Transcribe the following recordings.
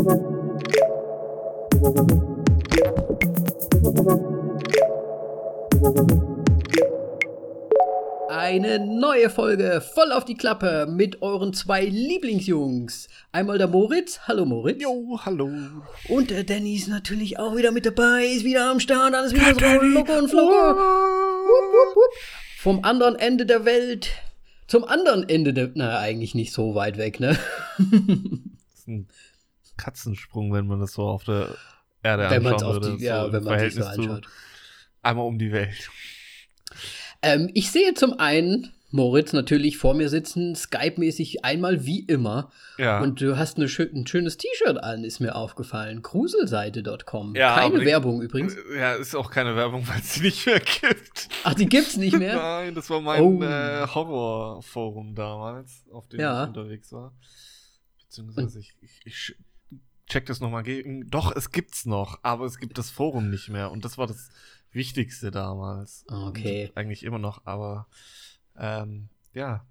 Eine neue Folge voll auf die Klappe mit euren zwei Lieblingsjungs. Einmal der Moritz. Hallo Moritz. Jo, hallo. Und der Danny ist natürlich auch wieder mit dabei, ist wieder am Start, alles wieder so locker und flocker. Wupp, wupp, wupp. Vom anderen Ende der Welt zum anderen Ende der. Na, eigentlich nicht so weit weg, ne? Katzensprung, wenn man das so auf der Erde Wenn anschauen auf würde. die- ja, wenn man sich so anschaut. Einmal um die Welt. Ähm, ich sehe zum einen Moritz natürlich vor mir sitzen, Skype-mäßig einmal wie immer. Ja. Und du hast eine schö ein schönes T-Shirt an, ist mir aufgefallen. Gruselseite.com. Ja, Keine Werbung übrigens. ja, ist auch keine Werbung, weil es die nicht mehr gibt. Ach, die gibt's nicht mehr? Nein, das war mein Oh. äh, Horrorforum damals, auf dem Ja. ich unterwegs war. Beziehungsweise ich, ich, ich check das nochmal gegen. Doch, es gibt's noch, aber es gibt das Forum nicht mehr. Und das war das Wichtigste damals. Okay. Und eigentlich immer noch, aber ähm, ja.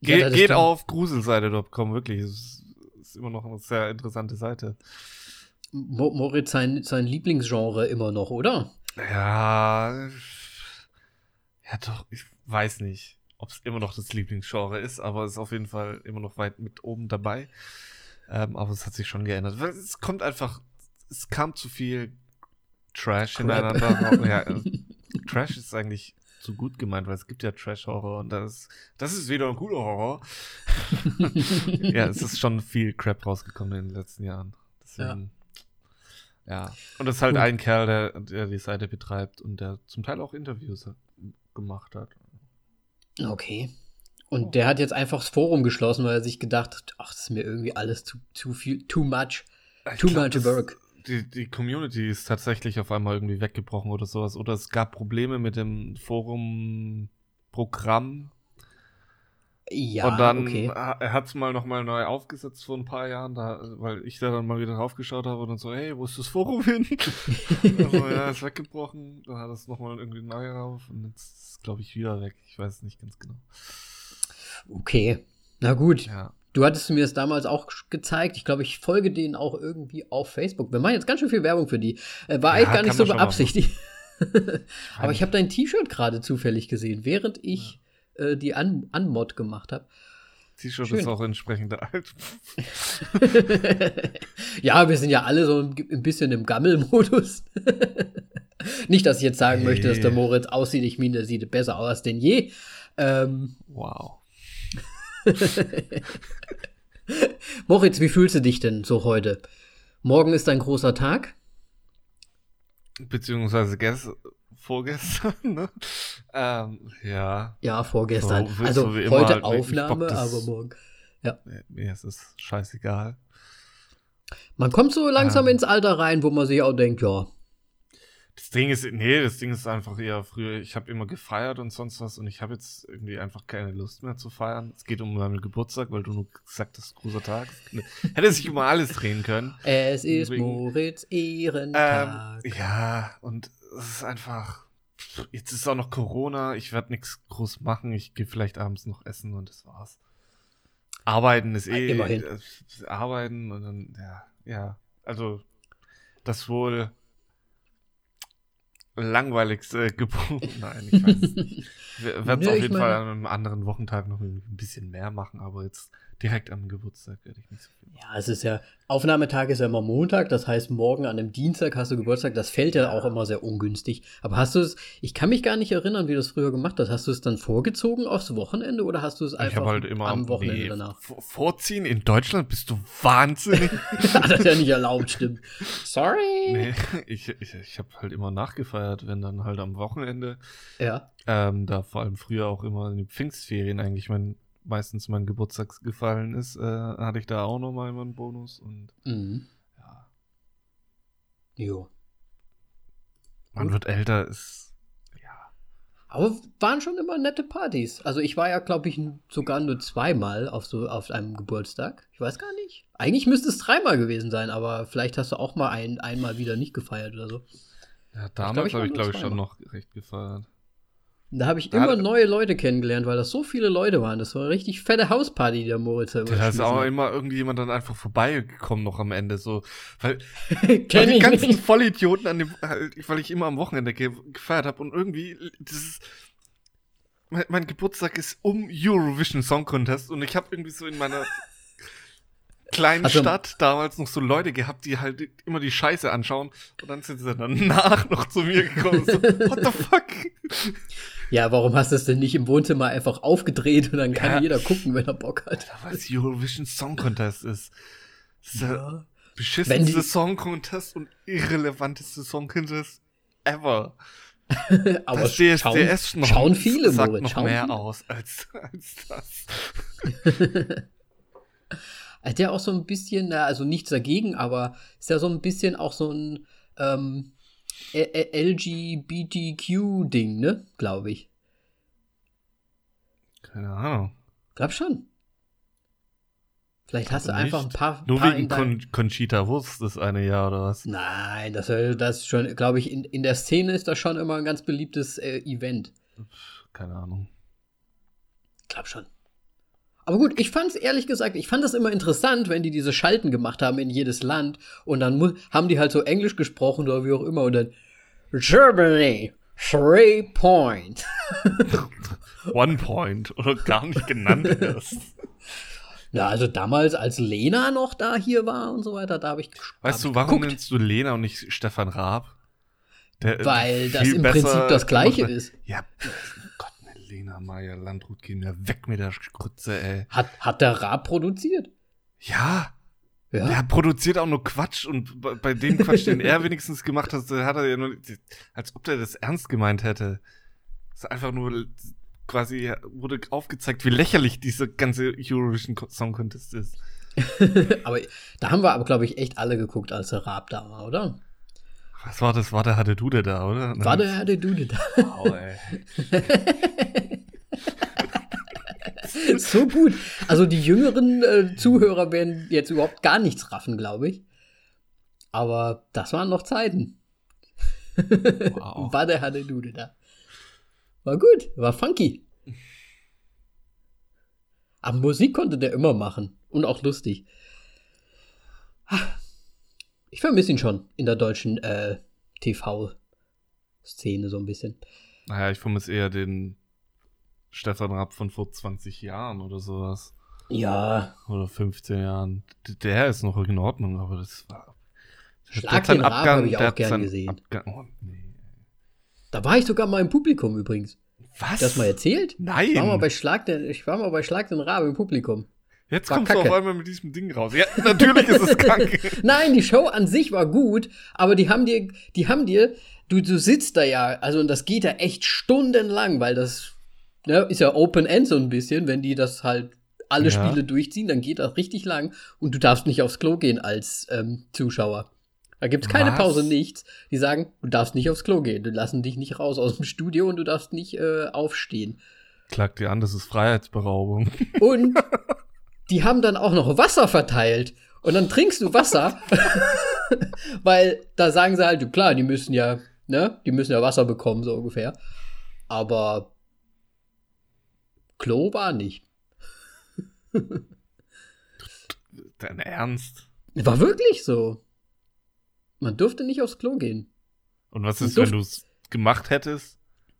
Ja, Ge das geht auf gruselseite.com, wirklich. Es ist, ist immer noch eine sehr interessante Seite. Mo Moritz sein, sein Lieblingsgenre immer noch, oder? Ja. Ja, doch, ich weiß nicht, ob es immer noch das Lieblingsgenre ist, aber es ist auf jeden Fall immer noch weit mit oben dabei. Ähm, aber es hat sich schon geändert. Es kommt einfach, es kam zu viel Trash Crap. ineinander. ja, äh, Trash ist eigentlich zu gut gemeint, weil es gibt ja Trash-Horror und das, das ist wieder ein cooler Horror. ja, es ist schon viel Crap rausgekommen in den letzten Jahren. Deswegen, ja. Und das ist halt Gut. ein Kerl, der, der die Seite betreibt und der zum Teil auch Interviews gemacht hat. Okay. Und der hat jetzt einfach das Forum geschlossen, weil er sich gedacht hat, ach, das ist mir irgendwie alles zu, zu viel, too much. Too glaub, much work. Die, die Community ist tatsächlich auf einmal irgendwie weggebrochen oder sowas. Oder es gab Probleme mit dem Forum-Programm. Ja, und dann, okay. er hat es mal nochmal neu aufgesetzt vor ein paar Jahren, da, weil ich da dann mal wieder draufgeschaut habe und dann so, hey, wo ist das Forum hin? also, ja, ist weggebrochen. Dann hat er es nochmal irgendwie neu rauf und jetzt ist es, glaube ich, wieder weg. Ich weiß es nicht ganz genau. Okay. Na gut. Ja. Du hattest mir es damals auch gezeigt. Ich glaube, ich folge denen auch irgendwie auf Facebook. Wir machen jetzt ganz schön viel Werbung für die. Äh, war Ja, eigentlich gar nicht so beabsichtigt. Aber ich habe dein T-Shirt gerade zufällig gesehen, während ich äh, die An Anmod gemacht habe. T-Shirt ist auch entsprechend alt. ja, wir sind ja alle so ein, bisschen im Gammelmodus. Nicht, dass ich jetzt sagen Nee. möchte, dass der Moritz aussieht. Ich meine, der sieht besser aus denn je. Ähm, wow. Moritz, wie fühlst du dich denn so heute? Morgen ist ein großer Tag. Beziehungsweise gest vorgestern, ne? Ähm, ja. Ja, vorgestern. So, also heute halt, Aufnahme, das- aber morgen. Mir ist es scheißegal. Man kommt so langsam Ähm. ins Alter rein, wo man sich auch denkt, ja, Das Ding ist, nee, das Ding ist einfach eher früher, ich habe immer gefeiert und sonst was und ich habe jetzt irgendwie einfach keine Lust mehr zu feiern. Es geht um meinen Geburtstag, weil du nur gesagt hast, großer Tag. Es Hätte sich um alles drehen können. es ist Übrigens- Moritz Ehrentag. Ähm, ja, und es ist einfach, jetzt ist auch noch Corona, ich werde nichts groß machen, ich gehe vielleicht abends noch essen und das war's. Arbeiten ist eh, Immerhin. äh, arbeiten und dann, ja, ja, also das wohl langweiligste Gebot. Nein, ich weiß es nicht. Ich werde es auf jeden Fall an einem anderen Wochentag noch ein bisschen mehr machen, aber jetzt direkt am Geburtstag werde ich nicht so viel. Ja, es ist ja, Aufnahmetag ist ja immer Montag, das heißt, morgen an einem Dienstag hast du Geburtstag, das fällt ja auch immer sehr ungünstig. Aber hast du es, ich kann mich gar nicht erinnern, wie du es früher gemacht hast. Hast du es dann vorgezogen aufs Wochenende oder hast du es Ich einfach habe halt immer am Wochenende nee, danach? vor- Vorziehen in Deutschland bist du wahnsinnig. das ist ja nicht erlaubt, stimmt. Sorry. nee, ich, ich, ich habe halt immer nachgefeiert, wenn dann halt am Wochenende, Ja. ähm, da vor allem früher auch immer in den Pfingstferien eigentlich mein, meistens mein Geburtstag gefallen ist, äh, hatte ich da auch nochmal einen Bonus und Mhm. ja, Jo. man wird älter, ist, ja. Aber waren schon immer nette Partys. Also ich war ja, glaube ich, sogar nur zweimal auf so auf einem Geburtstag. Ich weiß gar nicht. Eigentlich müsste es dreimal gewesen sein, aber vielleicht hast du auch mal ein, einmal wieder nicht gefeiert oder so. Ja, glaub, damals ich habe ich, glaube ich, schon zweimal. noch recht gefeiert. Da habe ich immer neue Leute kennengelernt, weil das so viele Leute waren. Das war eine richtig fette Hausparty, die der Moritz da Da ist auch immer irgendjemand dann einfach vorbeigekommen noch am Ende, so. Weil, weil die ich ganzen nicht. Vollidioten an dem, halt, weil ich immer am Wochenende ge gefeiert habe und irgendwie, das ist, mein, mein Geburtstag ist um Eurovision Song Contest und ich habe irgendwie so in meiner kleinen Also- Stadt damals noch so Leute gehabt, die halt immer die Scheiße anschauen und dann sind sie danach noch zu mir gekommen. So, what the fuck? Ja, warum hast du es denn nicht im Wohnzimmer einfach aufgedreht und dann kann Ja. jeder gucken, wenn er Bock hat? Weil es Eurovision Song Contest ist. Das ist Ja. Beschissenste Song Contest und irrelevanteste Song Contest ever. Aber das schauen, DSDS noch, schauen viele, sagt Moritz. noch schauen mehr viele. aus als, als das. Hat ja auch so ein bisschen, also nichts dagegen, aber ist ja so ein bisschen auch so ein ähm, LGBTQ-Ding, ne? Glaube ich. Keine Ahnung. Glaub schon. Vielleicht hast du Nicht. einfach ein paar. Nur paar wegen Con Conchita Wurst das eine Jahr oder was? Nein, das, das ist schon, glaube ich, in, in der Szene ist das schon immer ein ganz beliebtes äh, Event. Keine Ahnung. Glaub schon. Aber gut, ich fand es ehrlich gesagt, ich fand das immer interessant, wenn die diese Schalten gemacht haben in jedes Land und dann haben die halt so Englisch gesprochen oder wie auch immer und dann Germany, three point. One Point oder gar nicht genannt erst. Ja, also damals, als Lena noch da hier war und so weiter, da habe ich. Weißt hab du, warum geguckt, nennst du Lena und nicht Stefan Raab? Der, äh, Weil das im Prinzip das Gleiche ist. Ja, Gott, eine Lena Meyer Landrut, geh mir weg mit der Grütze, ey. Hat, hat der Raab produziert? Ja, Ja. der produziert auch nur Quatsch und bei, bei dem Quatsch, den er wenigstens gemacht hat, hat er ja nur, als ob der das ernst gemeint hätte. Das ist einfach nur quasi, wurde aufgezeigt, wie lächerlich dieser ganze Eurovision Song Contest ist. aber da haben wir aber, glaube ich, echt alle geguckt, als der Raab da war, oder? Was war das? War der hatte Dude da, oder? War der der Dude da? Wow, ey. so gut. Also die jüngeren äh, Zuhörer werden jetzt überhaupt gar nichts raffen, glaube ich. Aber das waren noch Zeiten. Wow. War der Herr Dude da. War gut, war funky. Aber Musik konnte der immer machen. Und auch lustig. Ich vermisse ihn schon in der deutschen äh, TV-Szene so ein bisschen. Naja, ich vermisse eher den Stefan Rapp von vor 20 Jahren oder sowas. Ja, Oder 15 Jahren. Der ist noch in Ordnung, aber das war. Schlag den Raab habe ich auch gern gesehen. Abgang, oh, nee. Da war ich sogar mal im Publikum übrigens. Was? Das mal erzählt? Nein! Ich war mal bei Schlag den, ich war mal bei Schlag den Rabe im Publikum. Jetzt war kommst du Kacke. auf einmal mit diesem Ding raus. Ja, natürlich ist es krank. Nein, die Show an sich war gut, aber die haben dir, die haben dir, du, du sitzt da ja, also und das geht ja echt stundenlang, weil das ne, ist ja Open End so ein bisschen, wenn die das halt alle Ja. Spiele durchziehen, dann geht das richtig lang und du darfst nicht aufs Klo gehen als ähm, Zuschauer. Da gibt's keine Was? Pause, nichts. Die sagen, du darfst nicht aufs Klo gehen, die lassen dich nicht raus aus dem Studio und du darfst nicht äh, aufstehen. Klagt dir an, das ist Freiheitsberaubung. Und die haben dann auch noch Wasser verteilt. Und dann trinkst du Wasser, weil da sagen sie halt, klar, die müssen ja, ne, die müssen ja Wasser bekommen, so ungefähr. Aber Klo war nicht. Dein Ernst? War wirklich so. Man durfte nicht aufs Klo gehen. Und was ist, wenn du es gemacht hättest?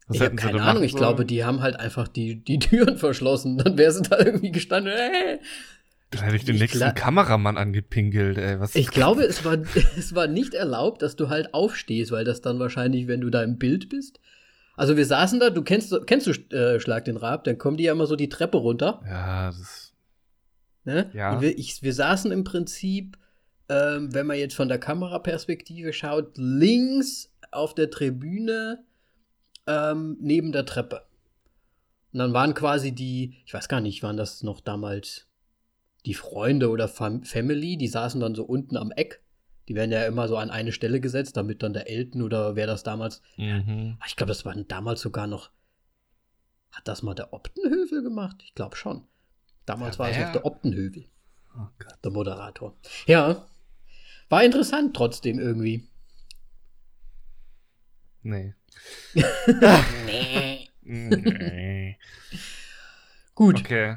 Was ich habe keine Ahnung, ich glaube, die haben halt einfach die, die Türen verschlossen. Dann wäre sie da irgendwie gestanden. Äh. Dann hätte ich den Ich nächsten Kameramann angepinkelt, ey. Was Ich glaube, es war, es war nicht erlaubt, dass du halt aufstehst, weil das dann wahrscheinlich, wenn du da im Bild bist. Also wir saßen da, du kennst, kennst du äh, Schlag den Rab, dann kommen die ja immer so die Treppe runter. Ja, das. Ne? Ja. Wir, ich, wir saßen im Prinzip, ähm, wenn man jetzt von der Kameraperspektive schaut, links auf der Tribüne ähm, neben der Treppe. Und dann waren quasi die, ich weiß gar nicht, waren das noch damals die Freunde oder Fam Family, die saßen dann so unten am Eck. Die werden ja immer so an eine Stelle gesetzt, damit dann der Elton oder wer das damals. Mhm. Ah, Ich glaube, das war damals sogar noch. Hat das mal der Optenhövel gemacht? Ich glaube schon. Damals Ja, war es noch der Optenhövel, Oh der Moderator. Ja. War interessant trotzdem irgendwie. Nee. Nee. Nee. Gut, Okay.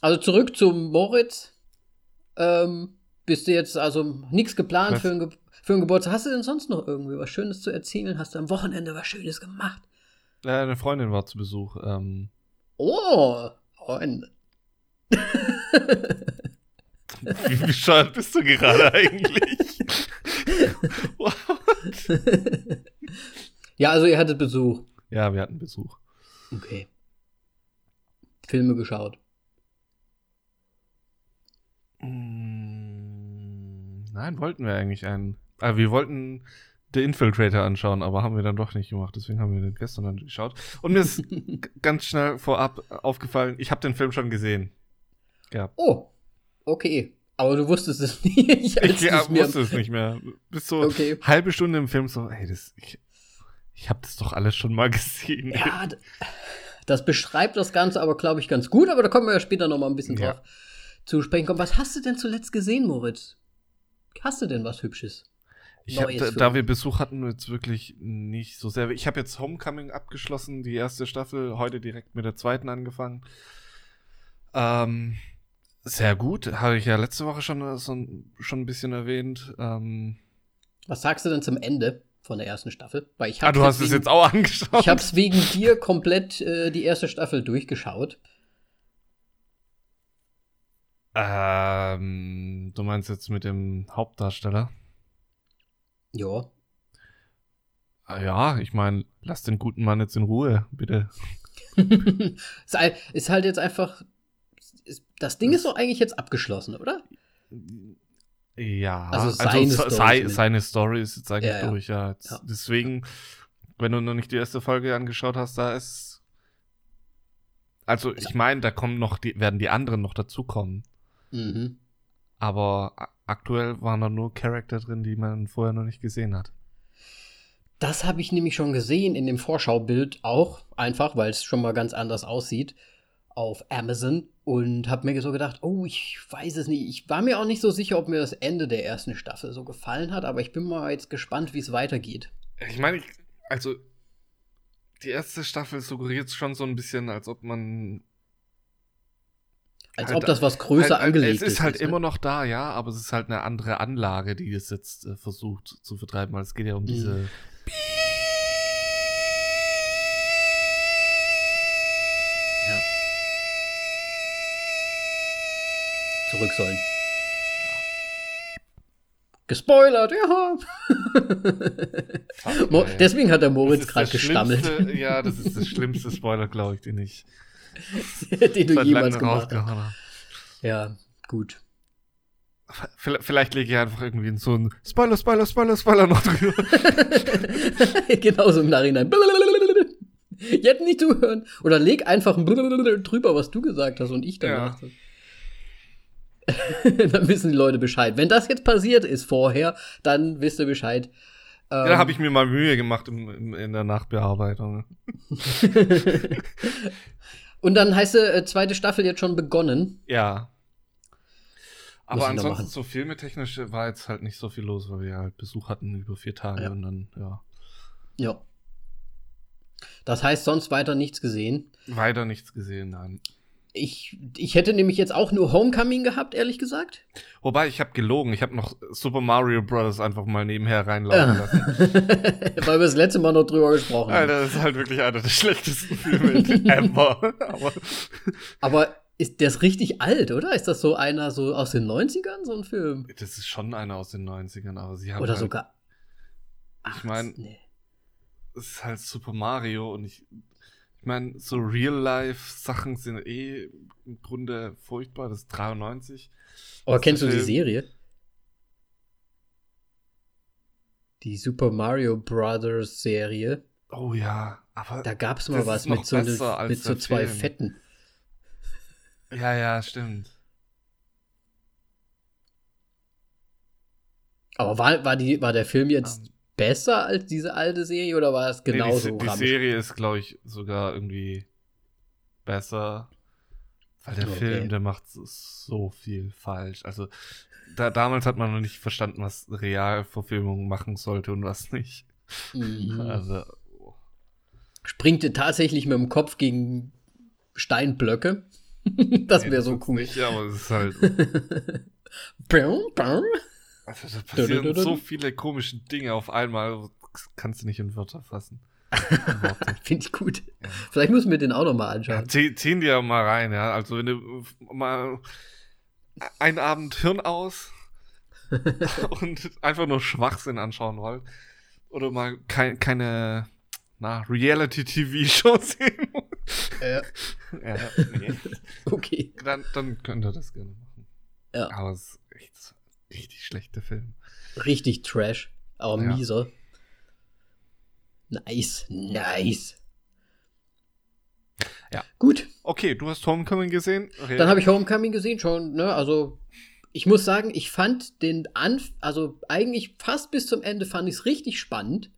also zurück zum Moritz. Ähm, bist du jetzt also nichts geplant Was? für Ge für einen Geburtstag? Hast du denn sonst noch irgendwie was Schönes zu erzählen? Hast du am Wochenende was Schönes gemacht? Äh, eine Freundin war zu Besuch. Ähm, Oh, Freunde. wie bescheuert bist du gerade eigentlich? What? Ja, also ihr hattet Besuch. ja, wir hatten Besuch. Okay. Filme geschaut. Mm, Nein, wollten wir eigentlich einen. Also wir wollten The Infiltrator anschauen, aber haben wir dann doch nicht gemacht. Deswegen haben wir den gestern dann geschaut. Und mir ist ganz schnell vorab aufgefallen, ich habe den Film schon gesehen. Ja. Oh, okay. Aber du wusstest es nicht. Ich ja, wusste es nicht mehr. Bis so Okay. halbe Stunde im Film so, ey, das, ich, ich habe das doch alles schon mal gesehen. Ja, das beschreibt das Ganze aber, glaube ich, ganz gut. Aber da kommen wir ja später noch mal ein bisschen Ja. drauf zu sprechen kommen. Was hast du denn zuletzt gesehen, Moritz? Hast du denn was Hübsches? Ich hab, da, da wir Besuch hatten, jetzt wirklich nicht so sehr. Ich habe jetzt Homecoming abgeschlossen, die erste Staffel, heute direkt mit der zweiten angefangen. Ähm, sehr gut, habe ich ja letzte Woche schon, äh, so ein, schon ein bisschen erwähnt. Ähm, Was sagst du denn zum Ende von der ersten Staffel? Weil ich ah, du hast es wegen, jetzt auch angeschaut? Ich hab's wegen dir komplett äh, die erste Staffel durchgeschaut. ähm, du meinst jetzt mit dem Hauptdarsteller? Ja. Ah, Ja, ich meine, lass den guten Mann jetzt in Ruhe, bitte. ist, halt jetzt einfach. Das Ding ist doch eigentlich jetzt abgeschlossen, oder? Ja, Also seine Story sei, seine Story ist jetzt eigentlich Ja, ja. durch, ja. Ja. Deswegen, wenn du noch nicht die erste Folge angeschaut hast, da ist. Also, ich meine, da kommen noch die, werden die anderen noch dazukommen. Mhm. Aber aktuell waren da nur Charakter drin, die man vorher noch nicht gesehen hat. Das habe ich nämlich schon gesehen in dem Vorschaubild auch, einfach, weil es schon mal ganz anders aussieht auf Amazon und habe mir so gedacht, oh, ich weiß es nicht. Ich war mir auch nicht so sicher, ob mir das Ende der ersten Staffel so gefallen hat, aber ich bin mal jetzt gespannt, wie es weitergeht. Ich meine, also, die erste Staffel suggeriert schon so ein bisschen, als ob man Als Halt, ob das was größer halt, angelegt Es ist halt ne? immer noch da, ja, aber es ist halt eine andere Anlage, die es jetzt äh, versucht zu vertreiben, weil es geht ja um Mhm. diese. Zurück sollen. Gespoilert, ja. Ey. Deswegen hat der Moritz gerade gestammelt, Ja, das ist das schlimmste Spoiler, glaube ich, den ich den du jemals gemacht hast. Ja, gut. Vielleicht, vielleicht lege ich einfach irgendwie in so einen Spoiler, Spoiler, Spoiler, Spoiler noch drüber. Genauso im Nachhinein. Jetzt nicht zuhören. Oder leg einfach drüber, was du gesagt hast und ich danach. dann wissen die Leute Bescheid. Wenn das jetzt passiert ist vorher, dann wisst ihr Bescheid. Ähm, da habe ich mir mal Mühe gemacht im, im, in der Nachbearbeitung. und dann heißt die äh, zweite Staffel jetzt schon begonnen. Ja. Aber ansonsten so filmetechnisch war jetzt halt nicht so viel los, weil wir halt Besuch hatten über vier Tage Ja. und dann, ja, Ja. Das heißt, sonst weiter nichts gesehen. weiter nichts gesehen, nein. Ich, ich hätte nämlich jetzt auch nur Homecoming gehabt, ehrlich gesagt. Wobei, ich habe gelogen. Ich habe noch Super Mario Bros. einfach mal nebenher reinlaufen Ja. lassen. Weil wir das letzte Mal noch drüber gesprochen haben. Alter, das ist halt wirklich einer der schlechtesten Filme ever. Aber Aber ist der ist richtig alt, oder? Ist das so einer so aus den 90ern, so ein Film? das ist schon einer aus den 90ern, aber sie haben Oder halt, sogar. Ich mein- nee. es ist halt Super Mario und ich, ich meine, so Real-Life-Sachen sind eh im Grunde furchtbar. Das ist 93. Aber Das kennst du die Serie? Die Super Mario Brothers Serie. Oh ja, aber Da gab es mal was mit so, ne, mit so zwei Film. Fetten. ja, ja, stimmt. Aber war, war, die, war der Film jetzt Ähm, besser als diese alte Serie oder war es nee, genauso die, die ramsch? Serie ist, glaube ich, sogar irgendwie besser. Weil der Okay. Film, der macht so- viel falsch. Also, da, damals hat man noch nicht verstanden, was Realverfilmung machen sollte und was nicht. Mhm. Also, springt er tatsächlich mit dem Kopf gegen Steinblöcke. das wäre so cool. Nicht, aber es ist halt. Also, da passieren so viele komische Dinge auf einmal, kannst du nicht in Wörter fassen. Finde ich gut. Ja. Vielleicht müssen wir den auch noch mal anschauen. Ja, zieh, ziehen die ja mal rein, ja. Also wenn du mal einen Abend Hirn aus und einfach nur Schwachsinn anschauen wollt oder mal kein, keine na, Reality-TV-Show sehen äh. ja, nee. Okay. Dann, dann könnt ihr das gerne machen. Ja. Aber es ist echt richtig schlechter Film. Richtig Trash, aber Ja. mieser. Nice, nice. Ja. Gut, Okay, du hast Homecoming gesehen? Okay. dann habe ich Homecoming gesehen schon, ne? Also, ich muss sagen, ich fand den Anf also eigentlich fast bis zum Ende fand ich es richtig spannend,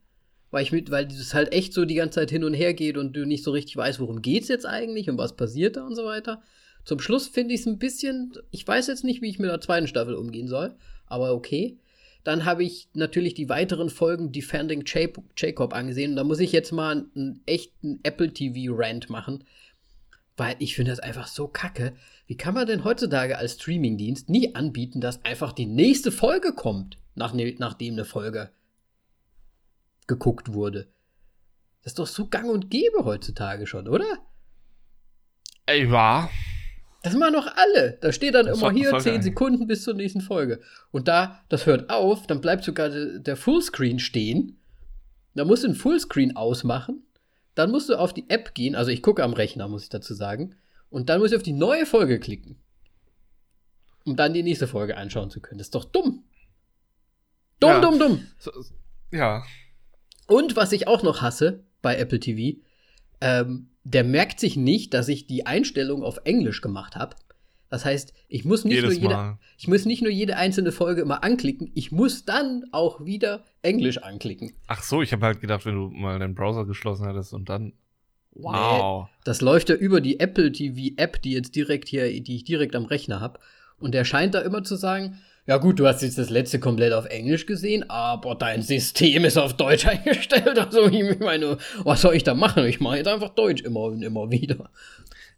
weil ich mit, weil es halt echt so die ganze Zeit hin und her geht und du nicht so richtig weißt, worum geht's jetzt eigentlich und was passiert da und so weiter. Zum Schluss finde ich es ein bisschen, ich weiß jetzt nicht, wie ich mit der zweiten Staffel umgehen soll, aber okay. Dann habe ich natürlich die weiteren Folgen Defending Ja- Jacob angesehen. Und da muss ich jetzt mal einen echten Apple TV-Rant machen. Weil ich finde das einfach so kacke. Wie kann man denn heutzutage als Streamingdienst nie anbieten, dass einfach die nächste Folge kommt, nach ne, nachdem eine Folge geguckt wurde? Das ist doch so gang und gäbe heutzutage schon, oder? Ey, war. Das machen doch alle. Da steht dann Das immer hier sollte 10 eigentlich. Sekunden bis zur nächsten Folge. Und da, das hört auf, dann bleibt sogar de, der Fullscreen stehen. Da musst du den Fullscreen ausmachen. Dann musst du auf die App gehen. Also ich gucke am Rechner, muss ich dazu sagen. Und dann musst du auf die neue Folge klicken. Um dann die nächste Folge anschauen zu können. Das ist doch dumm. Dumm, Ja. dumm, dumm. So, ja. Und was ich auch noch hasse bei Apple TV, ähm, der merkt sich nicht, dass ich die Einstellung auf Englisch gemacht habe. Das heißt, ich muss nicht Jedes nur jede, Mal. ich muss nicht nur jede einzelne Folge immer anklicken, ich muss dann auch wieder Englisch anklicken. Ach so, ich habe halt gedacht, wenn du mal deinen Browser geschlossen hättest und dann. Wow. Das läuft ja über die Apple TV App, die jetzt direkt hier, die ich direkt am Rechner habe. Und der scheint da immer zu sagen, ja gut, du hast jetzt das letzte komplett auf Englisch gesehen, aber dein System ist auf Deutsch eingestellt. Also ich meine, was soll ich da machen? Ich mache jetzt einfach Deutsch immer und immer wieder.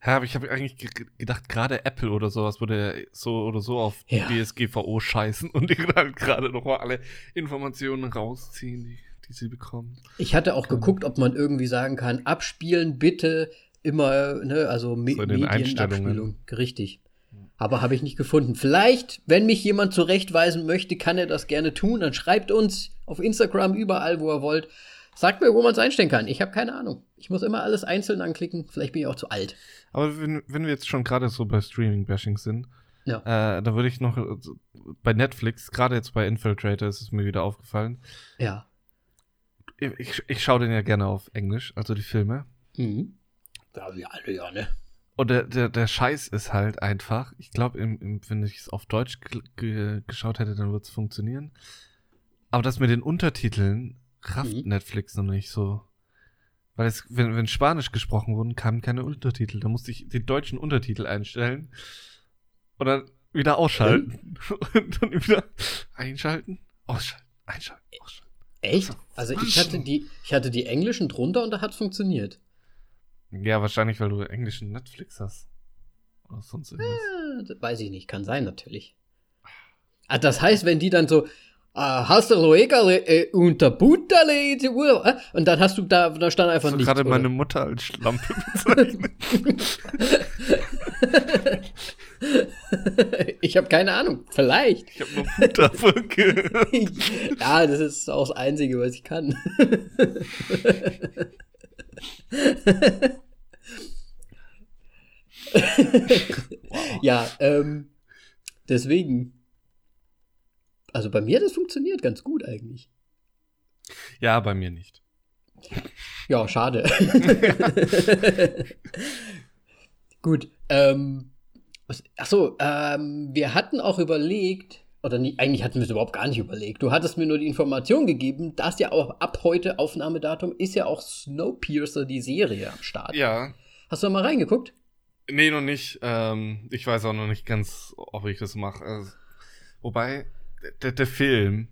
Ja, aber ich habe eigentlich ge ge- gedacht, gerade Apple oder sowas würde so oder so auf Ja. DSGVO scheißen und die halt gerade noch mal alle Informationen rausziehen, die, die sie bekommen. Ich hatte auch geguckt, ob man irgendwie sagen kann, abspielen bitte immer, ne, also Me So. Medienabspielung. Richtig. Aber habe ich nicht gefunden. Vielleicht, wenn mich jemand zurechtweisen möchte, kann er das gerne tun. Dann schreibt uns auf Instagram überall, wo ihr wollt. Sagt mir, wo man es einstellen kann. Ich habe keine Ahnung. Ich muss immer alles einzeln anklicken. Vielleicht bin ich auch zu alt. Aber wenn, wenn wir jetzt schon gerade so bei Streaming-Bashing sind, Ja. äh, da würde ich noch äh, bei Netflix, gerade jetzt bei Infiltrator ist es mir wieder aufgefallen. Ja. Ich, ich, ich schaue den ja gerne auf Englisch, also die Filme. Mhm. Ja, wir alle ja, ne? Und der, der, der Scheiß ist halt einfach, ich glaube, wenn ich es auf Deutsch ge ge geschaut hätte, dann würde es funktionieren. Aber das mit den Untertiteln rafft Mhm. Netflix noch nicht so. Weil es, wenn, wenn Spanisch gesprochen wurden, kamen keine Untertitel. Da musste ich den deutschen Untertitel einstellen und dann wieder ausschalten. Und dann wieder einschalten, ausschalten, einschalten, ausschalten. Echt? Also ich hatte die, ich hatte die englischen drunter und da hat es funktioniert. Ja, wahrscheinlich, weil du englischen Netflix hast. Oder sonst irgendwas. Ja, das weiß ich nicht, kann sein natürlich. Ah, das heißt, wenn die dann so, ah, hast du Luegale äh, unter Butterle äh, und dann hast du da, da stand einfach nicht. gerade meine Mutter als Schlampe bezeichnet? ich habe keine Ahnung, vielleicht. Ich habe nur Butter gehört. ja, das ist auch das Einzige, was ich kann. Ja, ähm, deswegen. Also bei mir hat das funktioniert ganz gut eigentlich. Ja, bei mir nicht. Ja, schade. Gut. Ähm, was, ach so, ähm, wir hatten auch überlegt, oder nie, eigentlich hatten wir es überhaupt gar nicht überlegt. Du hattest mir nur die Information gegeben, dass ja auch ab heute Aufnahmedatum ist ja auch Snowpiercer die Serie am Start. Ja. Hast du da mal reingeguckt? Nee, noch nicht. Ähm, ich weiß auch noch nicht ganz, ob ich das mache. Also, wobei, der, der Film,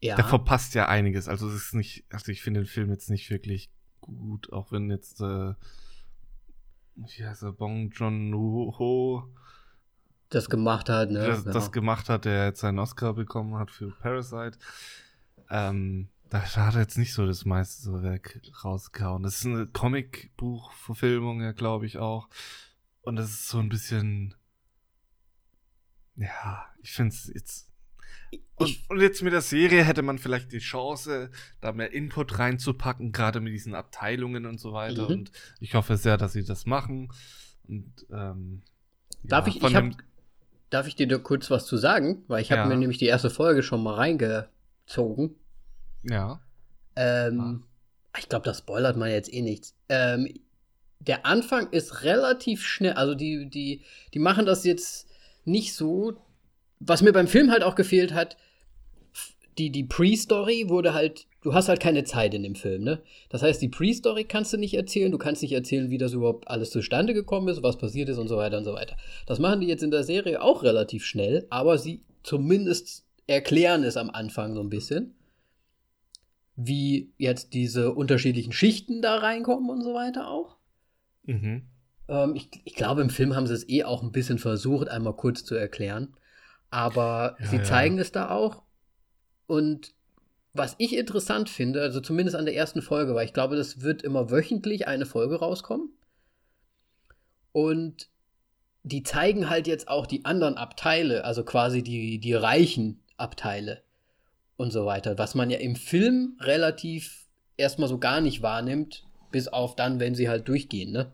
Ja. der verpasst ja einiges. Also es ist nicht, also ich finde den Film jetzt nicht wirklich gut, auch wenn jetzt, äh, wie heißt er, Bong Joon-ho das gemacht hat, ne? das, Genau. das gemacht hat, der jetzt seinen Oscar bekommen hat für Parasite. Ähm, da hat er jetzt nicht so das meiste so Werk rausgehauen. Das ist eine Comicbuch-Verfilmung, ja, glaube ich auch. Und das ist so ein bisschen, ja, ich finde es jetzt. Und, und jetzt mit der Serie hätte man vielleicht die Chance, da mehr Input reinzupacken, gerade mit diesen Abteilungen und so weiter. Mhm. Und ich hoffe sehr, dass sie das machen. Und ähm, Darf ja, ich, ich hab, dem- darf ich dir da kurz was zu sagen? Weil ich habe Ja. mir nämlich die erste Folge schon mal reingezogen. ja. Ähm, Ich glaube, das spoilert man jetzt eh nichts. Ähm, der Anfang ist relativ schnell, also die, die, die machen das jetzt nicht so. Was mir beim Film halt auch gefehlt hat, die, die Pre-Story wurde halt, du hast halt keine Zeit in dem Film, ne? Das heißt, die Pre-Story kannst du nicht erzählen, du kannst nicht erzählen, wie das überhaupt alles zustande gekommen ist, was passiert ist und so weiter und so weiter. Das machen die jetzt in der Serie auch relativ schnell, aber sie zumindest erklären es am Anfang so ein bisschen wie jetzt diese unterschiedlichen Schichten da reinkommen und so weiter auch. Mhm. Ähm, ich, ich glaube, im Film haben sie es eh auch ein bisschen versucht, einmal kurz zu erklären. Aber Ja, sie ja. zeigen es da auch. Und was ich interessant finde, also zumindest an der ersten Folge, weil ich glaube, das wird immer wöchentlich eine Folge rauskommen. Und die zeigen halt jetzt auch die anderen Abteile, also quasi die, die reichen Abteile und so weiter, was man ja im Film relativ erstmal so gar nicht wahrnimmt, bis auf dann, wenn sie halt durchgehen, ne?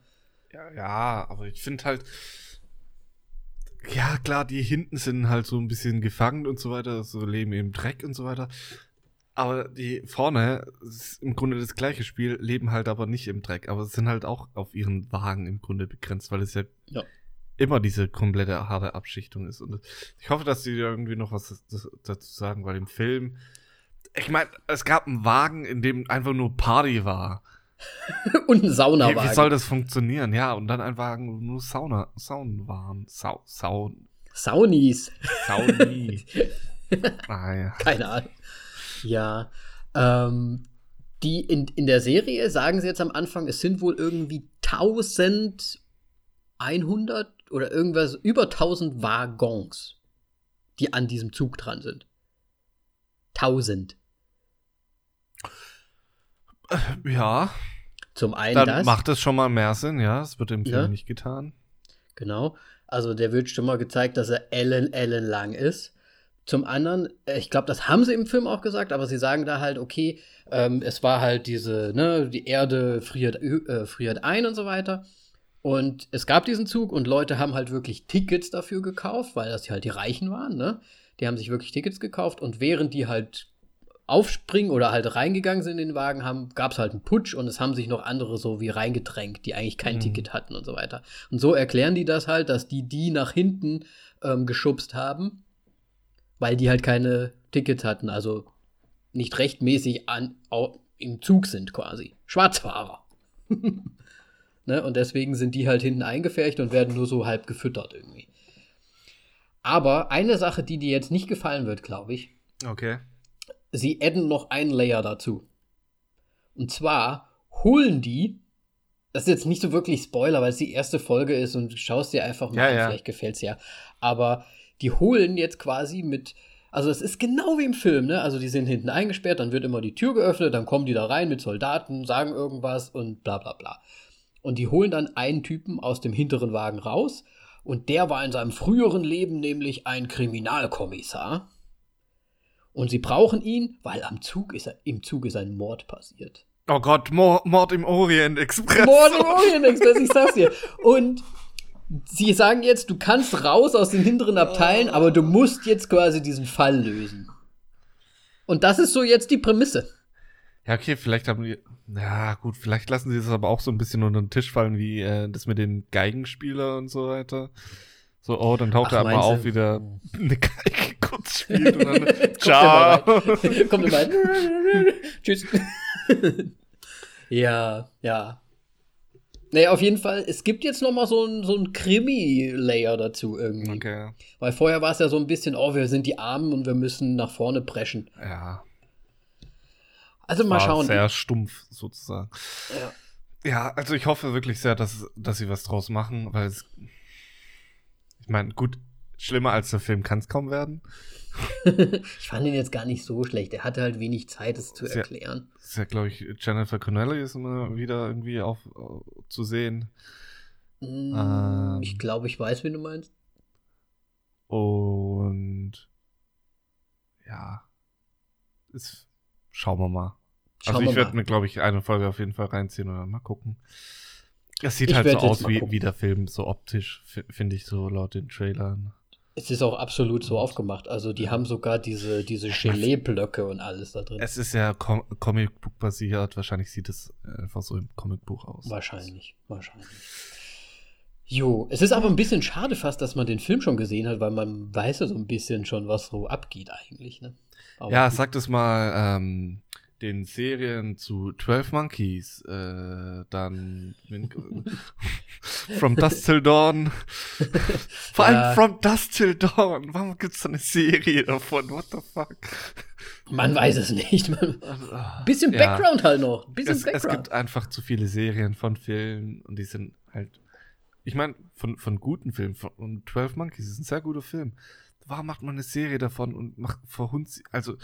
Ja, ja, aber ich finde halt, ja klar, die hinten sind halt so ein bisschen gefangen und so weiter, so leben im Dreck und so weiter. Aber die vorne, ist im Grunde das gleiche Spiel, leben halt aber nicht im Dreck, aber sind halt auch auf ihren Wagen im Grunde begrenzt, weil es ja, Ja. immer diese komplette harte Abschichtung ist. Und ich hoffe, dass die da irgendwie noch was dazu sagen, weil im Film, ich meine, es gab einen Wagen, in dem einfach nur Party war. und ein Wie, Saunawagen. wie soll das funktionieren? Ja, und dann einfach nur Sauna, Saun waren. Sau, Saun, Saunis. Sauni. ah, ja. Keine Ahnung. Ja. Ähm, die in, in der Serie sagen sie jetzt am Anfang, es sind wohl irgendwie 1100 oder irgendwas, über 1000 Waggons, die an diesem Zug dran sind. 1000. Ja, Zum einen dann das. macht es schon mal mehr Sinn, ja. Es wird im Film Ja. nicht getan. Genau. Also der wird schon mal gezeigt, dass er Ellen Ellen lang ist. Zum anderen, äh, ich glaube, das haben sie im Film auch gesagt, aber sie sagen da halt, okay, ähm, es war halt diese, ne, die Erde friert, äh, friert ein und so weiter. Und es gab diesen Zug und Leute haben halt wirklich Tickets dafür gekauft, weil das halt die Reichen waren, ne? Die haben sich wirklich Tickets gekauft und während die halt aufspringen oder halt reingegangen sind in den Wagen, haben, gab es halt einen Putsch und es haben sich noch andere so wie reingedrängt, die eigentlich kein Mhm. Ticket hatten und so weiter. Und so erklären die das halt, dass die die nach hinten ähm, geschubst haben, weil die halt keine Tickets hatten, also nicht rechtmäßig an, au, im Zug sind quasi. Schwarzfahrer. ne? Und deswegen sind die halt hinten eingefärcht und werden nur so halb gefüttert irgendwie. Aber eine Sache, die dir jetzt nicht gefallen wird, glaube ich, Okay. sie adden noch einen Layer dazu. Und zwar holen die, das ist jetzt nicht so wirklich Spoiler, weil es die erste Folge ist und du schaust dir einfach mal Ja, ja. vielleicht gefällt's ja. Aber die holen jetzt quasi mit, also es ist genau wie im Film, ne? Also die sind hinten eingesperrt, dann wird immer die Tür geöffnet, dann kommen die da rein mit Soldaten, sagen irgendwas und bla bla bla. Und die holen dann einen Typen aus dem hinteren Wagen raus und der war in seinem früheren Leben nämlich ein Kriminalkommissar. Und sie brauchen ihn, weil am Zug ist er, im Zug ist ein Mord passiert. Oh Gott, Mord, Mord im Orient Express. Mord im Orient Express, ich sag's dir. Und sie sagen jetzt, du kannst raus aus den hinteren Abteilen, aber du musst jetzt quasi diesen Fall lösen. Und das ist so jetzt die Prämisse. Ja, okay, vielleicht haben die. Ja, gut, vielleicht lassen sie das aber auch so ein bisschen unter den Tisch fallen, wie äh, das mit den Geigenspieler und so weiter. So, oh, dann taucht Ach, er du? auf, wie der eine Geige kurz spielt und dann. Kommt Ciao. immer Kommt immer rein. Tschüss. ja, ja. Naja, auf jeden Fall, es gibt jetzt noch mal so ein, so ein Krimi-Layer dazu irgendwie. Okay. Weil vorher war es ja so ein bisschen, oh, wir sind die Armen und wir müssen nach vorne preschen. Ja. Also mal war schauen. Sehr stumpf sozusagen. Ja. Ja, also ich hoffe wirklich sehr, dass, dass sie was draus machen, weil es. Ich meine, gut, schlimmer als der Film kann es kaum werden. ich fand ihn jetzt gar nicht so schlecht. Er hatte halt wenig Zeit, es zu erklären. Das ist ja, glaube ich, Jennifer Connelly ist immer wieder irgendwie auf, zu sehen. Mm, Ähm. Ich glaube, ich weiß, wen du meinst. Und ja, ist, schauen wir mal. Schauen also ich werde mir, glaube ich, eine Folge auf jeden Fall reinziehen und dann mal gucken. Es sieht Ich halt so aus wie, wie der Film, so optisch, fi- finde ich so laut den Trailern. Es ist auch absolut so aufgemacht. Also die haben sogar diese, diese Gelee-Blöcke und alles da drin. Es ist ja Com Comicbook basiert, wahrscheinlich sieht es einfach so im Comicbuch aus. Wahrscheinlich, wahrscheinlich. Jo, es ist aber ein bisschen schade fast, dass man den Film schon gesehen hat, weil man weiß ja so ein bisschen schon, was so abgeht eigentlich, ne? Ja, sag das mal ähm, den Serien zu 12 Monkeys, äh, dann From Dusk Till Dawn. Vor allem Ja. From Dusk Till Dawn. Warum gibt's da eine Serie davon? What the fuck? Man weiß es nicht. Man, bisschen Ja. Background halt noch. Bisschen Es, es Background. gibt einfach zu viele Serien von Filmen und die sind halt. Ich meine, von, von guten Filmen. Von, und 12 Monkeys ist ein sehr guter Film. Warum macht man eine Serie davon und macht verhund sie. Also,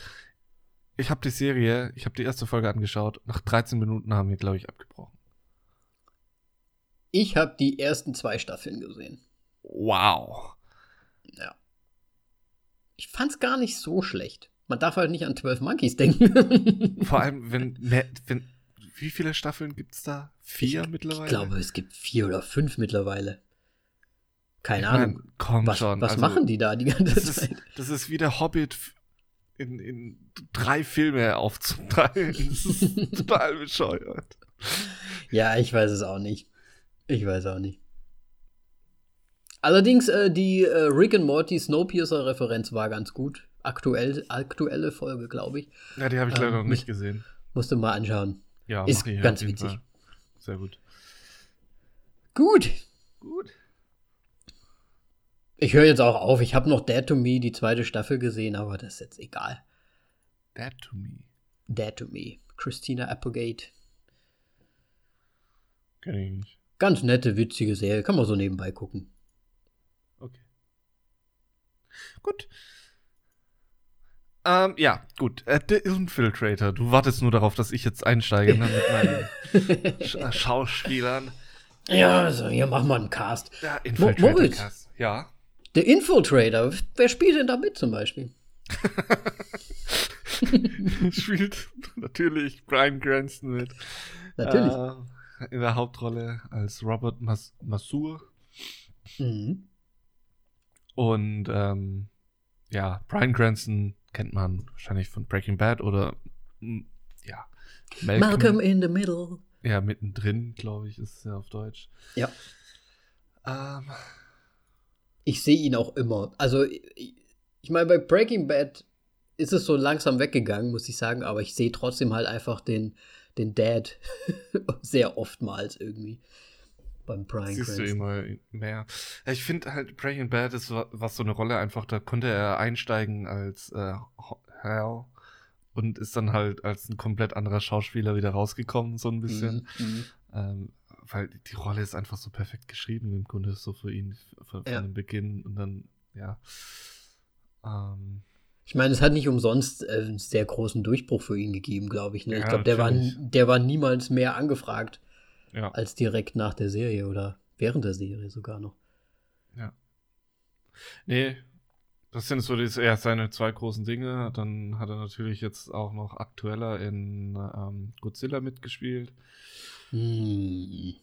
ich habe die Serie, ich habe die erste Folge angeschaut. Nach 13 Minuten haben wir, glaube ich, abgebrochen. ich habe die ersten zwei Staffeln gesehen. Wow. Ja. Ich fand's gar nicht so schlecht. Man darf halt nicht an 12 Monkeys denken. Vor allem, wenn, wenn. Wie viele Staffeln gibt's da? Vier mittlerweile? Ich glaube, es gibt vier oder fünf mittlerweile. Keine Ich mein, Ahnung. Komm Was, schon. was also- machen die da die ganze Das Zeit? ist, das ist wie der Hobbit in, in drei Filme aufzuteilen. Das ist total bescheuert. Ja, ich weiß es auch nicht. Ich weiß auch nicht. Allerdings, äh, die äh, Rick and Morty Snowpiercer-Referenz war ganz gut. Aktuell, aktuelle Folge, glaube ich. Ja, die habe ich Ähm, leider noch mich- nicht gesehen. Musste mal anschauen. Ja, ist ganz witzig. Fall. Sehr gut. Gut. Gut. Ich höre jetzt auch auf. Ich habe noch Dead to Me, die zweite Staffel gesehen, aber das ist jetzt egal. That to me. Dead to Me. Christina Applegate. Kenn ich nicht. Ganz nette, witzige Serie. Kann man so nebenbei gucken. Okay. Gut. Ähm, ja, gut. Äh, der Infiltrator. Du wartest nur darauf, dass ich jetzt einsteige ne, mit meinen Sch äh, Schauspielern. ja, also hier machen wir einen Cast. Der Moritz. Infiltrator-Cast. Ja. Der Infiltrator. Wer spielt denn da mit zum Beispiel? Spielt natürlich Brian Cranston mit. Natürlich. Äh, in der Hauptrolle als Robert Mas Masur. Mhm. Und ähm, ja, Brian Cranston kennt man wahrscheinlich von Breaking Bad oder mm, ja, Malcolm in the Middle. Ja, mittendrin, glaube ich, ist es ja auf Deutsch. Ja. Ähm, Ich sehe ihn auch immer. Also, ich, ich meine, bei Breaking Bad ist es so langsam weggegangen, muss ich sagen, aber ich sehe trotzdem halt einfach den, den Dad sehr oftmals irgendwie. Beim Brian siehst du Cranston. immer mehr. Ja, Ich finde halt Breaking Bad ist wa- was so eine Rolle einfach, da konnte er einsteigen als äh, Hal und ist dann halt als ein komplett anderer Schauspieler wieder rausgekommen, so ein bisschen. Mhm, mhm. Ähm, weil die Rolle ist einfach so perfekt geschrieben, im Grunde so für ihn von, Ja. dem Beginn und dann, ja. Ähm, Ich meine, es hat nicht umsonst äh, einen sehr großen Durchbruch für ihn gegeben, glaube ich. Ne? ich Ja, glaube, der war, der war niemals mehr angefragt ja. als direkt nach der Serie oder während der Serie sogar noch. Nee, das sind so die, ja, seine zwei großen Dinge. Dann hat er natürlich jetzt auch noch aktueller in ähm, Godzilla mitgespielt. Hm.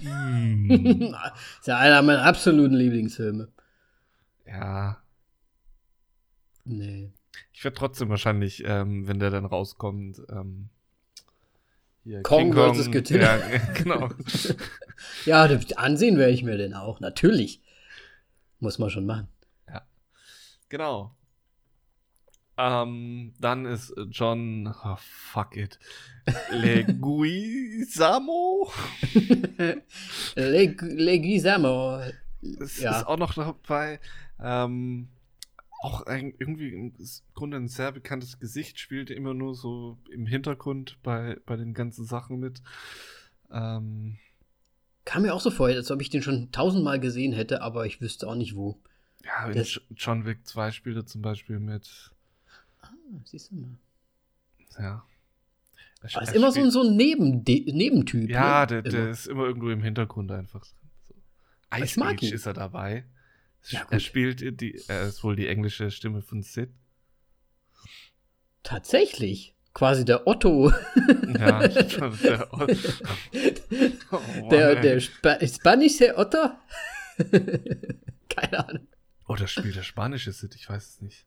Hm. ist ja einer meiner absoluten Lieblingsfilme. ja, Nee. ich werde trotzdem wahrscheinlich, ähm, wenn der dann rauskommt, ähm, hier, Kong versus Godzilla. Ja, genau. Ja, das ansehen werde ich mir den auch. Natürlich. Muss man schon machen. Genau. Ähm, dann ist John, oh, fuck it, Leguizamo. Leg Leguizamo. Es Ja. ist auch noch dabei. Ähm, auch ein, irgendwie im Grunde ein sehr bekanntes Gesicht, spielte immer nur so im Hintergrund bei, bei den ganzen Sachen mit. Ähm, Kam mir auch so vor, als ob ich den schon tausendmal gesehen hätte, aber ich wüsste auch nicht wo. ja, Das- John Wick 2 spielte zum Beispiel mit, siehst du mal. ja. Aber ist er immer so ein, so ein Nebende Nebentyp. Ja, ne? der, der Immer. ist immer irgendwo im Hintergrund einfach. So. Ice Age ihn. ist er dabei. Ja, er spielt die, er ist wohl die englische Stimme von Sid. Tatsächlich. Quasi der Otto. Ja, der, oh, Mann, der der Spa spanische Otto? Keine Ahnung. Oder spielt der spanische Sid, ich weiß es nicht.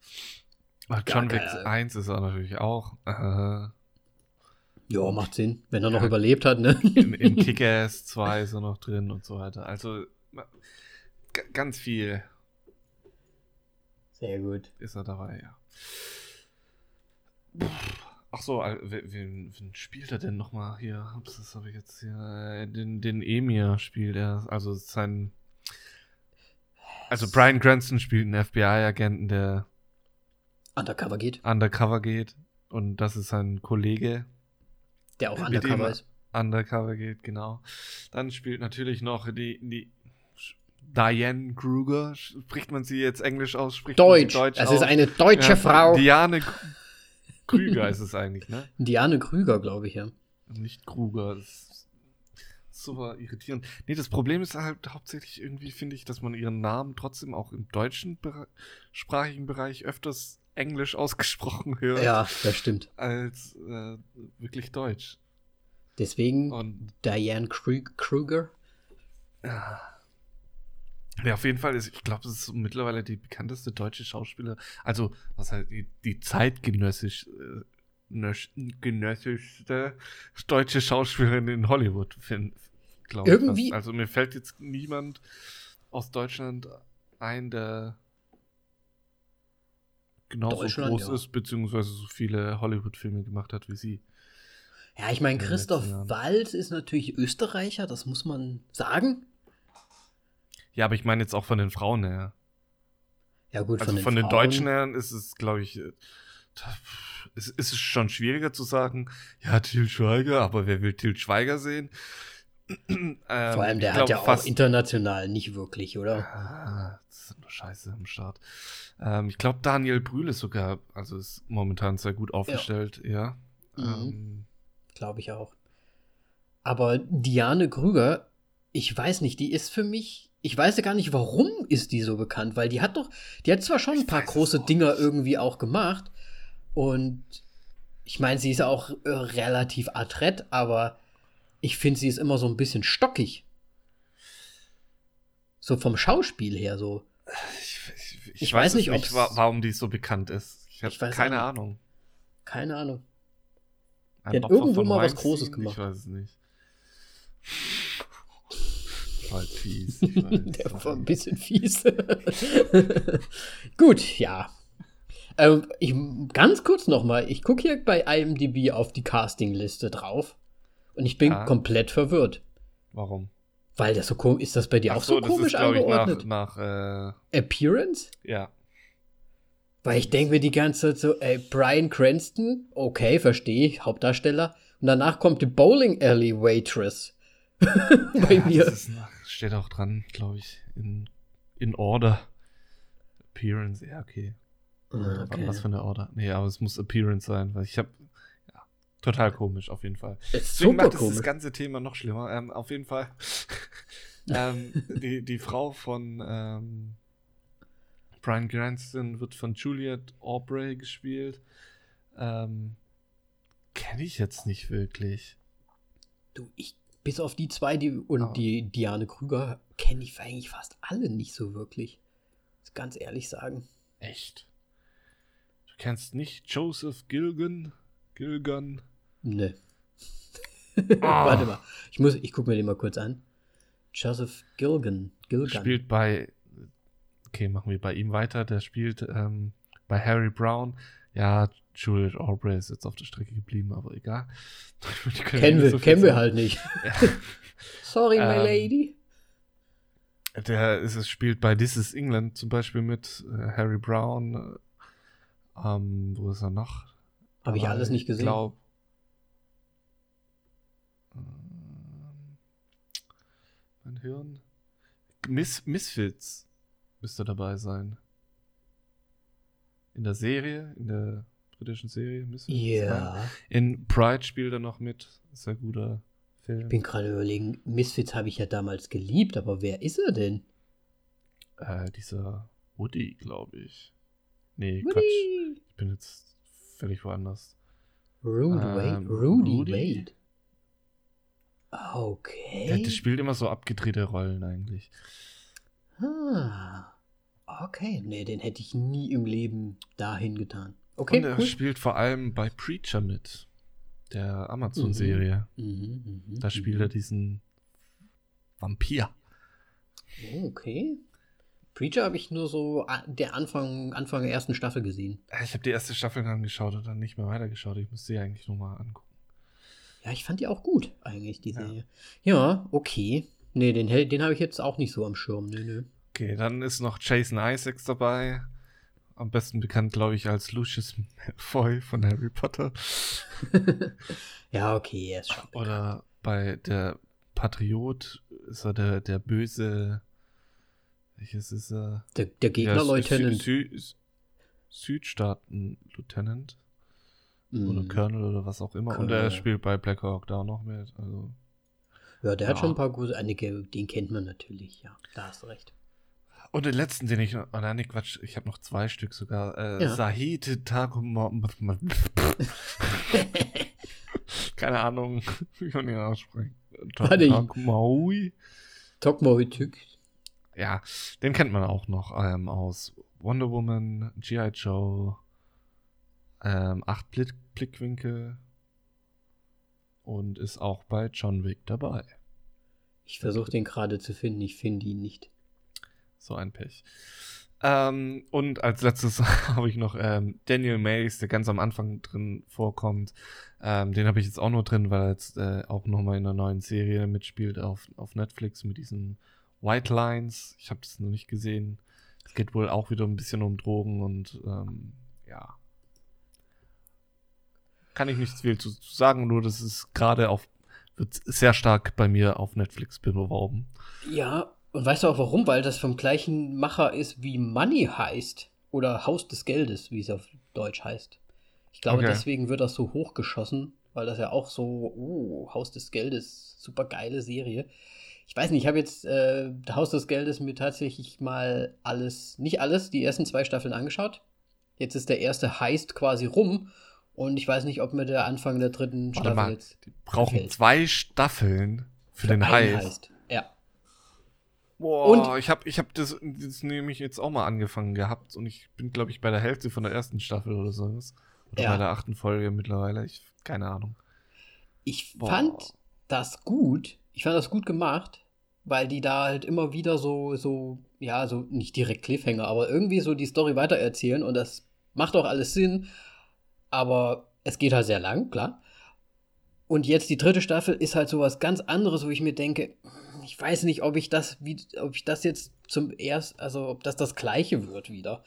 Gar John Wick keine Ahnung. 1 ist er natürlich auch. Äh, Ja, macht Sinn, wenn er noch Ja. überlebt hat, ne? in, in Kick-Ass 2 ist er noch drin und so weiter. Also ganz viel Sehr gut. ist er dabei, ja. Ach so, wen, wen, spielt er denn nochmal hier? Ups, das habe ich jetzt hier. Äh, Den, den Emir spielt er. Also sein. Also Brian Cranston spielt einen FBI-Agenten, der Undercover geht. undercover geht. Und das ist sein Kollege, Der auch Undercover ist. undercover geht, genau. Dann spielt natürlich noch die, die Diane Kruger. Spricht man sie jetzt Englisch aus? Spricht man sie Deutsch. Deutsch Es aus? ist eine deutsche Ja, Frau. Diane Krüger ist es eigentlich, ne? Diane Krüger, glaube ich, ja. Nicht Kruger. Das ist super irritierend. Nee, das Problem ist halt hauptsächlich irgendwie, finde ich, dass man ihren Namen trotzdem auch im deutschen sprachigen Bereich öfters Englisch ausgesprochen hört, Ja, das stimmt. als äh, wirklich Deutsch. Deswegen Und Diane Krü Krüger. ja, Ja, auf jeden Fall ist, ich glaube, das ist mittlerweile die bekannteste deutsche Schauspieler. Also, was halt die, die zeitgenössisch äh, genössischste deutsche Schauspielerin in Hollywood, glaube ich. Irgendwie-. Also, mir fällt jetzt niemand aus Deutschland ein, der genauso groß ja. ist, beziehungsweise so viele Hollywood-Filme gemacht hat wie sie. Ja, ich meine, Christoph. Waltz ist natürlich Österreicher, das muss man sagen. Ja, aber ich meine jetzt auch von den Frauen her. Ja, gut, Also von den, von den Frauen. Deutschen her ist es, glaube ich, äh, es ist es schon schwieriger zu sagen, ja, Til Schweiger, aber wer will Til Schweiger sehen? Ähm, Vor allem, der hat ja auch international nicht wirklich, oder? Ah, das ist nur Scheiße am Start. Ähm, ich glaube, Daniel Brühl ist sogar, also ist momentan sehr gut aufgestellt, ja. Mhm. Ähm, Glaube ich auch. Aber Diane Krüger, ich weiß nicht, die ist für mich, ich weiß ja gar nicht, warum ist die so bekannt, weil die hat doch, die hat zwar schon ein paar große Dinger irgendwie auch gemacht und ich meine, sie ist auch äh, relativ adrett, aber ich finde, sie ist immer so ein bisschen stockig. So vom Schauspiel her so. ich, ich, Ich weiß es nicht, wa warum die so bekannt ist. Ich habe Ich weiß keine nicht. Ahnung. Keine Ahnung. Ein Die hat irgendwo mal was? Großes gemacht. Ich weiß es nicht. Halt fies. Ich weiß, Der war ein bisschen fies. Gut, ja. Ähm, ich, ganz kurz nochmal. Ich gucke hier bei IMDb auf die Castingliste drauf. Und ich bin Ja. komplett verwirrt. Warum? Weil das so komisch ist. das bei dir Ach auch so, das komisch ist, glaub ich, angeordnet? Nach, nach Appearance? äh, ja. Weil ich denke mir die ganze Zeit so, ey, Brian Cranston, okay, verstehe ich, Hauptdarsteller. Und danach kommt die Bowling Alley Waitress. bei ja, mir. Das ist nach, steht auch dran, glaube ich, in, in Order. Appearance, ja, okay. Ah, Was- Was für eine Order? Nee, aber es muss Appearance sein, weil ich habe total komisch auf jeden Fall. Ist Deswegen macht es das ganze Thema noch schlimmer. Ähm, auf jeden Fall. ähm, die, die Frau von ähm, Brian Cranston wird von Juliet Aubrey gespielt. Ähm, Kenne ich jetzt nicht wirklich. Du, ich, bis auf die zwei die, und Ah. die Diane Krüger kenne ich eigentlich fast alle nicht so wirklich. Muss ganz ehrlich sagen. Echt? Du kennst nicht Joseph Gilgan? Gilgan? Ne. Ah. Warte mal. Ich, muss, ich gucke mir den mal kurz an. Joseph Gilgan. Gilgan. Spielt bei. Okay, machen wir bei ihm weiter. Der spielt ähm, bei Harry Brown. Ja, Juliet Aubrey ist jetzt auf der Strecke geblieben, aber egal. Kennen wir, so kennen wir halt nicht. Sorry, my Ähm, lady. Der ist, es spielt bei This is England zum Beispiel mit äh, Harry Brown. Äh, ähm, wo ist er noch? Habe ich Aber alles nicht gesehen. Glaub, ähm, mein Hirn. Miss, Misfits müsste dabei sein. In der Serie, in der britischen Serie Misfits. Ja. In Pride spielt er noch mit. Sehr guter Film. Ich bin gerade überlegen, Misfits habe ich ja damals geliebt, aber wer ist er denn? Äh, dieser Woody, glaube ich. Nee, Quatsch. Woody. Ich bin jetzt völlig woanders. Rude Ähm, Wade. Rudy, Rudy? Wade. Okay. Der, der spielt immer so abgedrehte Rollen eigentlich. ah. Okay. Nee, den hätte ich nie im Leben dahin getan. Okay, Und er cool. spielt vor allem bei Preacher mit. Der Amazon-Serie. Mhm, mhm, Da spielt er diesen Vampir. Oh, Okay. Preacher habe ich nur so der Anfang, Anfang der ersten Staffel gesehen. Äh, Ich habe die erste Staffel angeschaut und dann nicht mehr weitergeschaut. Ich müsste sie eigentlich nochmal angucken. Ja, ich fand die auch gut, eigentlich, die Ja. Serie. Ja, okay. Nee, den, den habe ich jetzt auch nicht so am Schirm. Nö, nö. Okay, dann ist noch Jason Isaacs dabei. Am besten bekannt, glaube ich, als Lucius Malfoy von Harry Potter. ja, okay, er ist schon. Oder bei der Patriot ist er der, der böse. Welches ist er? Der, der Ja, Gegner-Lieutenant. Südstaaten-Lieutenant oder Mhm. Colonel oder was auch immer. Und Colonel, er ja. spielt bei Black Hawk da auch noch mit. Also, Ja, der hat Ja. schon ein paar gute. Einige, den kennt man natürlich, ja. Da hast du recht. Und den letzten, den ich noch. Oh nein, nee, Quatsch, ich habe noch zwei Stück sogar. Äh, Ja. Sahid Takuma. Keine Ahnung, wie man ihn ausspricht. Ich- Takumaui. Tokmohytyk. Ja, den kennt man auch noch ähm, aus Wonder Woman, G.I. Joe, ähm, acht Blick Blickwinkel und ist auch bei John Wick dabei. Ich versuche den gerade zu finden, ich finde ihn nicht. So ein Pech. Ähm, und als letztes habe ich noch ähm, Daniel Mays, der ganz am Anfang drin vorkommt. Ähm, den habe ich jetzt auch nur drin, weil er jetzt äh, auch nochmal in einer neuen Serie mitspielt auf, auf Netflix mit diesen White Lines. Ich habe das noch nicht gesehen. Es geht wohl auch wieder ein bisschen um Drogen und ähm, ja. Kann ich nicht viel zu, zu sagen, nur das ist gerade auf, wird sehr stark bei mir auf Netflix beworben. Ja, und weißt du auch warum? Weil das vom gleichen Macher ist wie Money heißt. Oder Haus des Geldes, wie es auf Deutsch heißt. Ich glaube, Okay. deswegen wird das so hochgeschossen, weil das ja auch so, oh, Haus des Geldes, super geile Serie. Ich weiß nicht, ich habe jetzt äh, Haus des Geldes mir tatsächlich mal alles, nicht alles, die ersten zwei Staffeln angeschaut. Jetzt ist der erste Heist quasi rum und ich weiß nicht, ob mir der Anfang der dritten Warte Staffel mal, jetzt die brauchen gefällt. zwei Staffeln für, den einen Heist. Ja. Boah, Und- ich habe ich hab das, das nämlich jetzt auch mal angefangen gehabt und ich bin, glaube ich, bei der Hälfte von der ersten Staffel oder sowas. Oder Ja. bei der achten Folge mittlerweile. Ich, keine Ahnung. Ich Boah. fand das gut. Ich fand das gut gemacht, weil die da halt immer wieder so, so, ja, so nicht direkt Cliffhanger, aber irgendwie so die Story weitererzählen und das macht auch alles Sinn. Aber es geht halt sehr lang, klar. Und jetzt die dritte Staffel ist halt sowas ganz anderes, wo ich mir denke, ich weiß nicht, ob ich das, wie, ob ich das jetzt zum erst, also ob das das Gleiche wird wieder.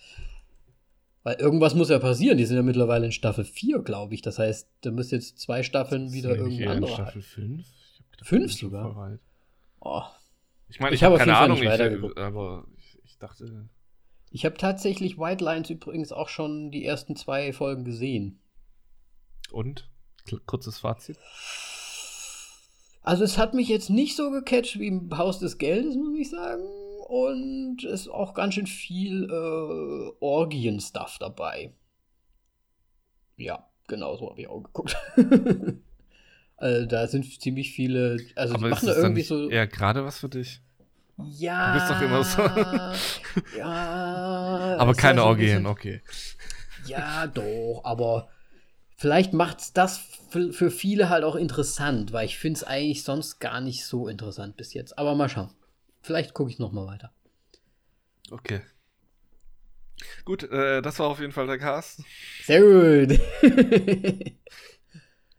Weil irgendwas muss ja passieren. Die sind ja mittlerweile in Staffel 4, glaube ich. Das heißt, da müssen jetzt zwei Staffeln wieder irgendein eher in anderer. Staffel 5? Fünf sogar? Oh. Ich meine, ich, Ich hab habe auf keine Ahnung, nicht ich, aber ich, ich dachte. Ich habe tatsächlich White Lines übrigens auch schon die ersten zwei Folgen gesehen. Und? Kurzes Fazit. Also es hat mich jetzt nicht so gecatcht wie im Haus des Geldes, muss ich sagen. Und es ist auch ganz schön viel äh, Orgien-Stuff dabei. Ja, genau so habe ich auch geguckt. also da sind ziemlich viele, also die aber machen da irgendwie so. eher gerade was für dich? Ja. Du bist doch immer so. ja. aber keine Orgien, okay. Ja, doch, aber vielleicht macht's das für, viele halt auch interessant, weil ich finde es eigentlich sonst gar nicht so interessant bis jetzt. Aber mal schauen. Vielleicht gucke ich noch mal weiter. Okay. Gut, äh, das war auf jeden Fall der Cast. Sehr gut.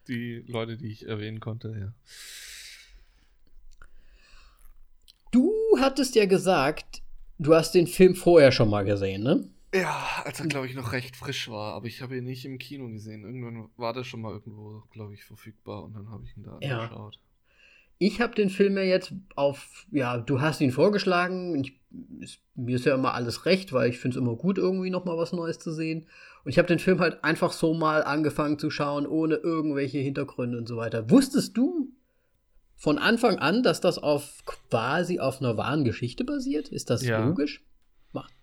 Die Leute, die ich erwähnen konnte, ja. Du hattest ja gesagt, du hast den Film vorher schon mal gesehen, ne? Ja, als er, glaube ich, noch recht frisch war, aber ich habe ihn nicht im Kino gesehen. Irgendwann war der schon mal irgendwo, glaube ich, verfügbar und dann habe ich ihn da Ja. angeschaut. Ich habe den Film ja jetzt auf, ja, du hast ihn vorgeschlagen. Ich, ist, mir ist ja immer alles recht, weil ich finde es immer gut, irgendwie noch mal was Neues zu sehen. Und ich habe den Film halt einfach so mal angefangen zu schauen, ohne irgendwelche Hintergründe und so weiter. Wusstest du von Anfang an, dass das auf quasi auf einer wahren Geschichte basiert? Ist das Ja. logisch? Macht.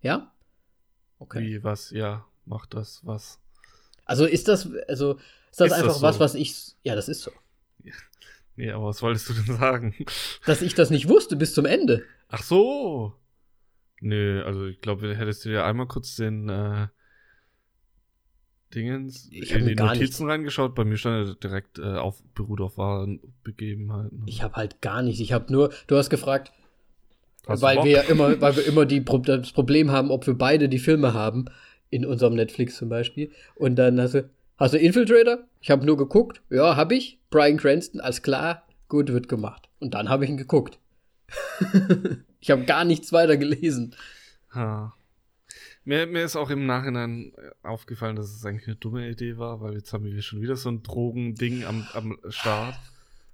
Ja? Okay. Wie, was, ja, macht das, was? Also ist das, also ist das Ist das einfach so? was, was ich, ja, das ist so. Nee, aber was wolltest du denn sagen? Dass ich das nicht wusste bis zum Ende. Ach so. Nö, also ich glaube, hättest du dir einmal kurz den äh, Dingens Ich in die Notizen reingeschaut. Bei mir stand er direkt äh, auf beruht auf wahren Begebenheiten. Ich habe halt gar nichts. Ich habe nur, du hast gefragt, Hast weil Bock? wir ja immer, weil wir immer die, das Problem haben, ob wir beide die Filme haben, in unserem Netflix zum Beispiel. Und dann hast du, hast du Infiltrator? Ich habe nur geguckt. Ja, habe ich. Brian Cranston, alles klar, gut wird gemacht. Und dann habe ich ihn geguckt. ich habe gar nichts weiter gelesen. Ha. Mir, mir ist auch im Nachhinein aufgefallen, dass es eigentlich eine dumme Idee war, weil jetzt haben wir schon wieder so ein Drogending am, am Start.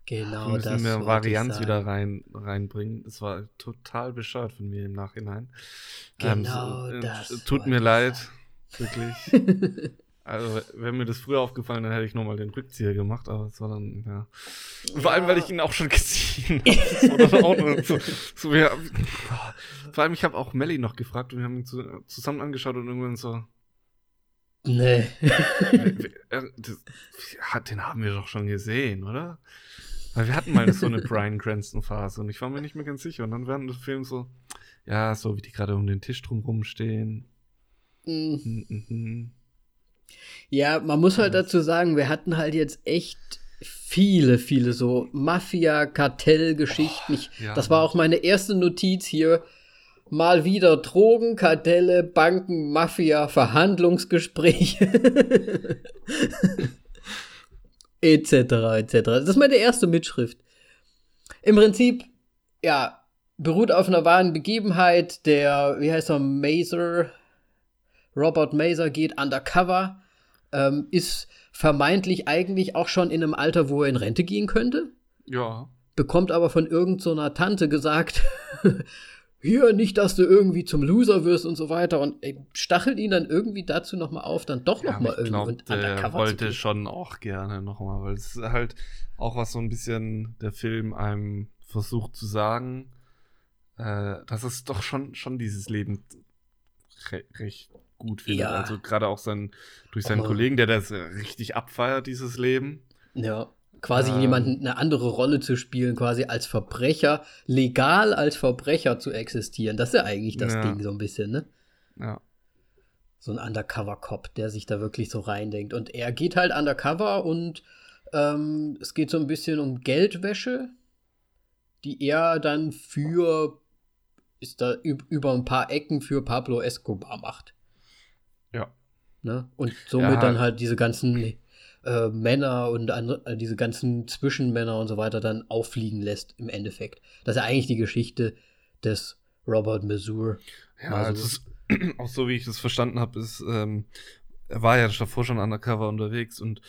Genau, wir müssen das mehr Varianz wieder rein, reinbringen. Das war total bescheuert von mir im Nachhinein. Genau, so, äh, das Tut mir leid, sagen. wirklich. also, wäre mir das früher aufgefallen, dann hätte ich nochmal den Rückzieher gemacht, aber es war dann, ja. Vor allem, weil ich ihn auch schon gesehen habe. So, so wir, vor allem, ich habe auch Melly noch gefragt und wir haben ihn zu, zusammen angeschaut und irgendwann so, Nee. äh, das, ja, den haben wir doch schon gesehen, oder? Weil wir hatten mal so eine Brian Cranston-Phase und ich war mir nicht mehr ganz sicher. Und dann während des Films so, ja, so wie die gerade um den Tisch drumherum stehen. Mm. Mhm, mhm. Ja, man muss halt dazu sagen, wir hatten halt jetzt echt viele, viele so Mafia-Kartell-Geschichten. Ich- ja. Das war auch meine erste Notiz hier. Mal wieder Drogen, Kartelle, Banken, Mafia, Verhandlungsgespräche. etc. etc. Das ist meine erste Mitschrift. Im Prinzip, ja, beruht auf einer wahren Begebenheit. Der, wie heißt er, Mazer, Robert Mazer geht undercover, ähm, ist vermeintlich eigentlich auch schon in einem Alter, wo er in Rente gehen könnte, Ja. bekommt aber von irgendeiner so einer Tante gesagt, hier nicht, dass du irgendwie zum Loser wirst und so weiter. Und ey, stachelt ihn dann irgendwie dazu nochmal auf, dann doch ja nochmal irgendwie glaube, der undercover zu wollte schon auch gerne nochmal, weil es ist halt auch was so ein bisschen der Film einem versucht zu sagen, äh, dass es doch schon, schon dieses Leben re recht gut findet. Ja. Also gerade auch sein, durch seinen Aber- Kollegen, der das äh, richtig abfeiert, dieses Leben. Ja, quasi Ähm. jemanden eine andere Rolle zu spielen, quasi als Verbrecher, legal als Verbrecher zu existieren. Das ist ja eigentlich das Ja. Ding so ein bisschen, ne? Ja. so ein Undercover-Cop, der sich da wirklich so reindenkt. Und er geht halt undercover und ähm, es geht so ein bisschen um Geldwäsche, die er dann für, ist da üb über ein paar Ecken für Pablo Escobar macht. Ja. Ne? Und somit Ja. dann halt diese ganzen äh, Männer und andere, äh, diese ganzen Zwischenmänner und so weiter dann auffliegen lässt im Endeffekt. Das ist ja eigentlich die Geschichte des Robert Mazur. Ja, also so. es, auch so wie ich das verstanden habe, ist, ähm, er war ja davor schon undercover unterwegs und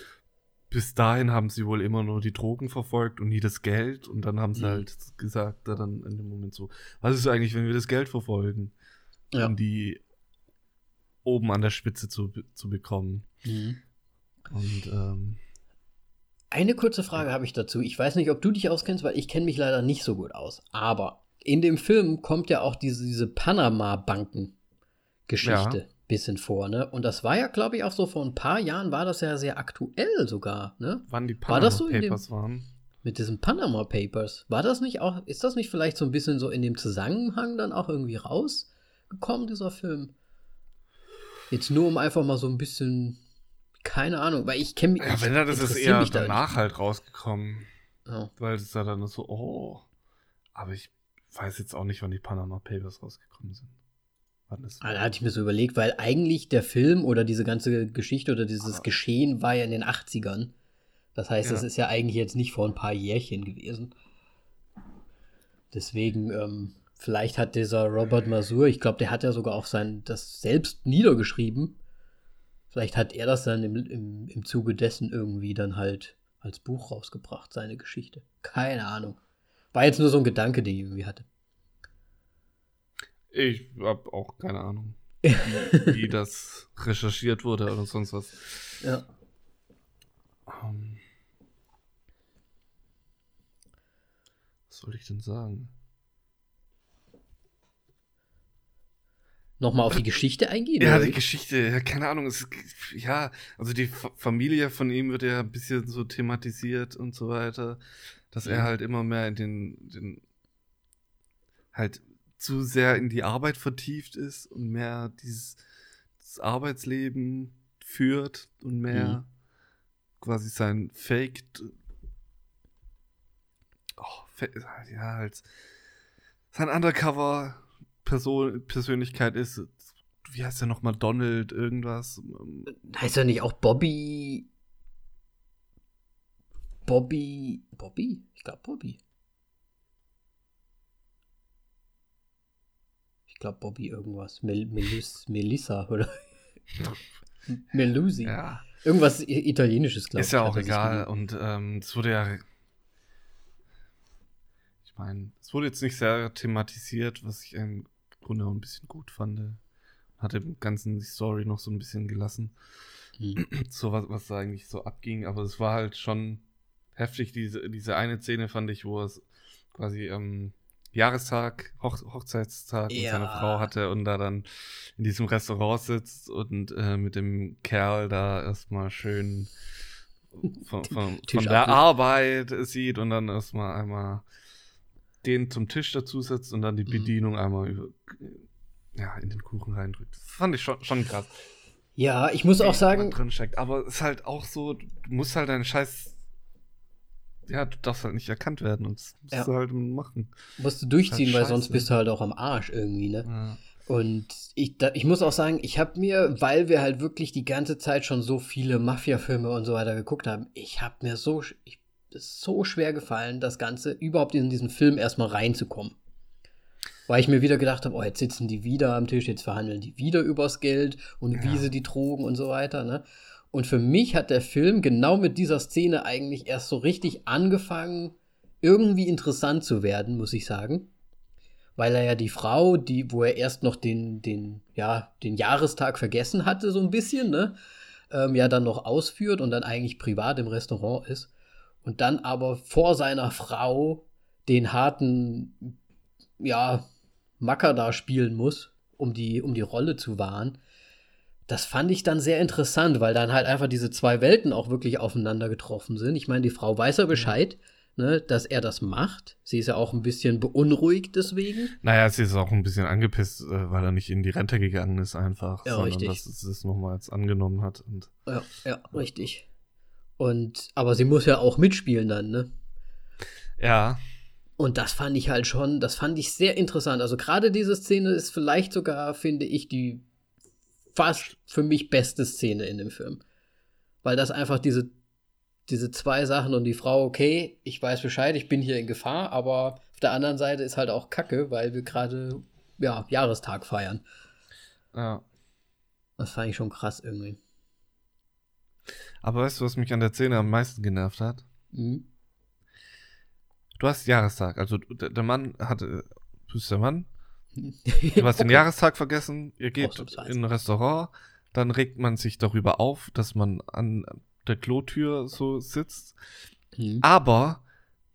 bis dahin haben sie wohl immer nur die Drogen verfolgt und nie das Geld. Und dann haben sie Mhm. halt gesagt, da dann in dem Moment so, was ist eigentlich, wenn wir das Geld verfolgen? Ja. Um die oben an der Spitze zu, zu bekommen. Mhm. Und ähm, Eine kurze Frage habe ich dazu. Ich weiß nicht, ob du dich auskennst, weil ich kenne mich leider nicht so gut aus. Aber in dem Film kommt ja auch diese, diese Panama-Banken-Geschichte Ja. bisschen vor, ne? Und das war ja, glaube ich, auch so vor ein paar Jahren war das ja sehr aktuell sogar, ne? wann die War Panama das so in dem- Papers waren. Mit diesen Panama Papers. War das nicht auch, ist das nicht vielleicht so ein bisschen so in dem Zusammenhang dann auch irgendwie rausgekommen, dieser Film? Jetzt nur um einfach mal so ein bisschen, keine Ahnung, weil ich kenne mich. Ja, wenn er das ist eher da danach halt rausgekommen. Ja. Weil es da dann so, oh. Aber ich weiß jetzt auch nicht, wann die Panama Papers rausgekommen sind. Wann das Ah, Da hatte ich mir so überlegt, weil eigentlich der Film oder diese ganze Geschichte oder dieses Aber- Geschehen war ja in den 80ern. Das heißt, das Ja. ist ja eigentlich jetzt nicht vor ein paar Jährchen gewesen. Deswegen, ähm, vielleicht hat dieser Robert Masur, ich glaube, der hat ja sogar auch sein, das selbst niedergeschrieben. Vielleicht hat er das dann im, im, im Zuge dessen irgendwie dann halt als Buch rausgebracht, seine Geschichte. Keine Ahnung. War jetzt nur so ein Gedanke, den ich irgendwie hatte. Ich habe auch keine Ahnung, wie, das recherchiert wurde oder sonst was. Ja. Um, was soll ich denn sagen? Nochmal auf die Geschichte eingehen? Ja, die? Geschichte, ja, keine Ahnung. Es, ja, also die Fa- Familie von ihm wird ja ein bisschen so thematisiert und so weiter, dass er Mhm. halt immer mehr in den, den halt zu sehr in die Arbeit vertieft ist und mehr dieses Arbeitsleben führt und mehr Mhm. quasi sein Fake oh, Fa- ja halt sein Undercover Person Persönlichkeit ist wie heißt der nochmal Donald irgendwas Heißt er nicht auch Bobby? Bobby. Bobby? Ich glaube Bobby. Ich glaube Bobby irgendwas. Mel Melis Melissa oder Melusi. ja Irgendwas Italienisches, glaube ich. ist ja auch egal und ähm, es wurde ja ich meine es wurde jetzt nicht sehr thematisiert was ich im Grunde auch ein bisschen gut fand hat dem ganzen die Story noch so ein bisschen gelassen Hm. so was, was da eigentlich so abging, aber es war halt schon heftig, diese, diese eine Szene fand ich, wo es quasi ähm, Jahrestag, Hoch, Hochzeitstag mit Ja. seiner Frau hatte und da dann in diesem Restaurant sitzt und äh, mit dem Kerl da erstmal schön von, von, von der. Arbeit sieht und dann erstmal einmal den zum Tisch dazu setzt und dann die Mhm. Bedienung einmal über, ja, in den Kuchen reindrückt. Das fand ich schon, schon krass Ja, ich muss auch sagen, drin steckt. Aber es ist halt auch so, du musst halt deinen Scheiß. Ja, du darfst halt nicht erkannt werden und das musst Ja. du halt machen. musst du durchziehen, weil scheiße. sonst bist du halt auch am Arsch irgendwie, ne? Ja. Und ich, da, ich muss auch sagen, ich habe mir, weil wir halt wirklich die ganze Zeit schon so viele Mafia-Filme und so weiter geguckt haben, ich habe mir so, ich, ist so schwer gefallen, das Ganze überhaupt in diesen Film erstmal reinzukommen. Weil ich mir wieder gedacht habe, oh, jetzt sitzen die wieder am Tisch, jetzt verhandeln die wieder übers Geld und wie Ja. sie die trugen und so weiter, ne? Und für mich hat der Film genau mit dieser Szene eigentlich erst so richtig angefangen, irgendwie interessant zu werden, muss ich sagen weil er ja die Frau, die, wo er erst noch den, den, ja, den Jahrestag vergessen hatte, so ein bisschen, ne, ähm, ja dann noch ausführt und dann eigentlich privat im Restaurant ist und dann aber vor seiner Frau den harten, ja, Macker da spielen muss, um die, um die Rolle zu wahren. Das fand ich dann sehr interessant, weil dann halt einfach diese zwei Welten auch wirklich aufeinander getroffen sind. Ich meine, die Frau weiß ja Bescheid, ne, dass er das macht. Sie ist ja auch ein bisschen beunruhigt deswegen. Naja, sie ist auch ein bisschen angepisst, äh, weil er nicht in die Rente gegangen ist, einfach. Ja, sondern richtig. dass es es nochmal jetzt angenommen hat. Und Ja, ja, richtig. Und, aber sie muss ja auch mitspielen dann, ne? ja, Und das fand ich halt schon, das fand ich sehr interessant. Also gerade diese Szene ist vielleicht sogar, finde ich, die fast für mich beste Szene in dem Film. Weil das einfach diese, diese zwei Sachen und die Frau, okay, ich weiß Bescheid, ich bin hier in Gefahr, aber auf der anderen Seite ist halt auch Kacke, weil wir gerade, ja, Jahrestag feiern. ja. Das fand ich schon krass irgendwie. Aber weißt du, was mich an der Szene am meisten genervt hat? Mhm. Du hast Jahrestag. Also der, Mann hatte. Du bist der Mann. Du hast den Jahrestag vergessen. Ihr geht Ausnahmsweise. in ein Restaurant. Dann regt man sich darüber auf, dass man an der Klotür so sitzt. Mhm. Aber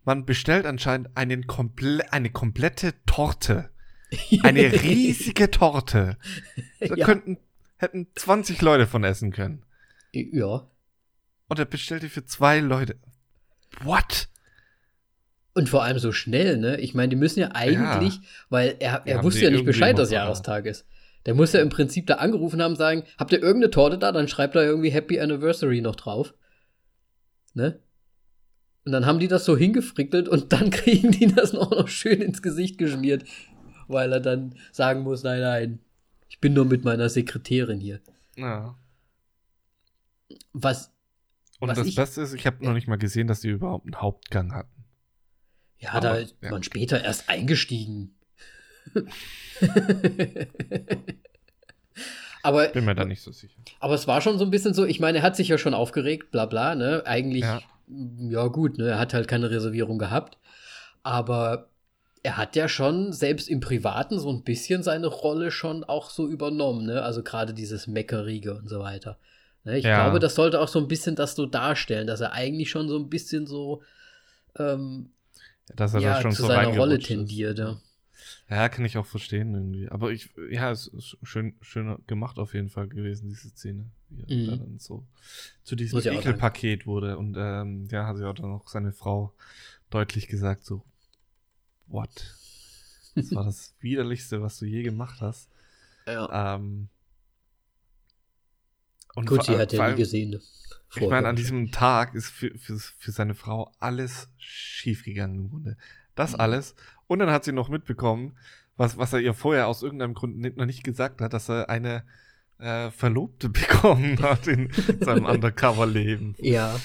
man bestellt anscheinend einen komple eine komplette Torte. Eine riesige Torte. Da Ja. könnten, hätten 20 Leute von essen können. Ja. Und er bestellt die für zwei Leute. What? Und vor allem so schnell, ne? Ich meine, die müssen ja eigentlich, weil er, er wusste ja nicht Bescheid, dass ja. Jahrestag ist. Der muss ja im Prinzip da angerufen haben, sagen, habt ihr irgendeine Torte da? Dann schreibt er irgendwie Happy Anniversary noch drauf. Ne? Und dann haben die das so hingefrickelt und dann kriegen die das noch, noch schön ins Gesicht geschmiert, weil er dann sagen muss, nein, nein, ich bin nur mit meiner Sekretärin hier. Ja. Was, Und Was das ich- Beste ist, ich habe noch nicht mal gesehen, dass die überhaupt einen Hauptgang hatten. Ja, Aber, da ist ja. man später erst eingestiegen. aber, Bin mir da nicht so sicher. aber es war schon so ein bisschen so, ich meine, er hat sich ja schon aufgeregt, bla bla, ne? Eigentlich, Ja. ja, gut, ne? Er hat halt keine Reservierung gehabt. Aber er hat ja schon, selbst im Privaten, so ein bisschen seine Rolle schon auch so übernommen, ne? Also gerade dieses Meckerige und so weiter. Ne? Ich Ja. glaube, das sollte auch so ein bisschen das so darstellen, dass er eigentlich schon so ein bisschen so ähm, Dass er ja, da schon zu so seiner Rolle tendiert. Ja. Ja, kann ich auch verstehen irgendwie. Aber ich, ja, es ist schön, schön gemacht auf jeden Fall gewesen, diese Szene. Wie er Mhm. da dann so zu diesem. Ekelpaket wurde. Und ähm, ja, hat ja auch dann auch seine Frau deutlich gesagt, so, what? Das war das Widerlichste, was du je gemacht hast. Ja. Ähm, und vor- sie hat ja nie gesehen. Ne? Ich meine, Vorher. an diesem Tag ist für, für, für seine Frau alles schiefgegangen im Grunde. Das Mhm. alles. Und dann hat sie noch mitbekommen, was, was er ihr vorher aus irgendeinem Grund noch nicht gesagt hat, dass er eine äh, Verlobte bekommen hat in seinem Undercover-Leben. Ja.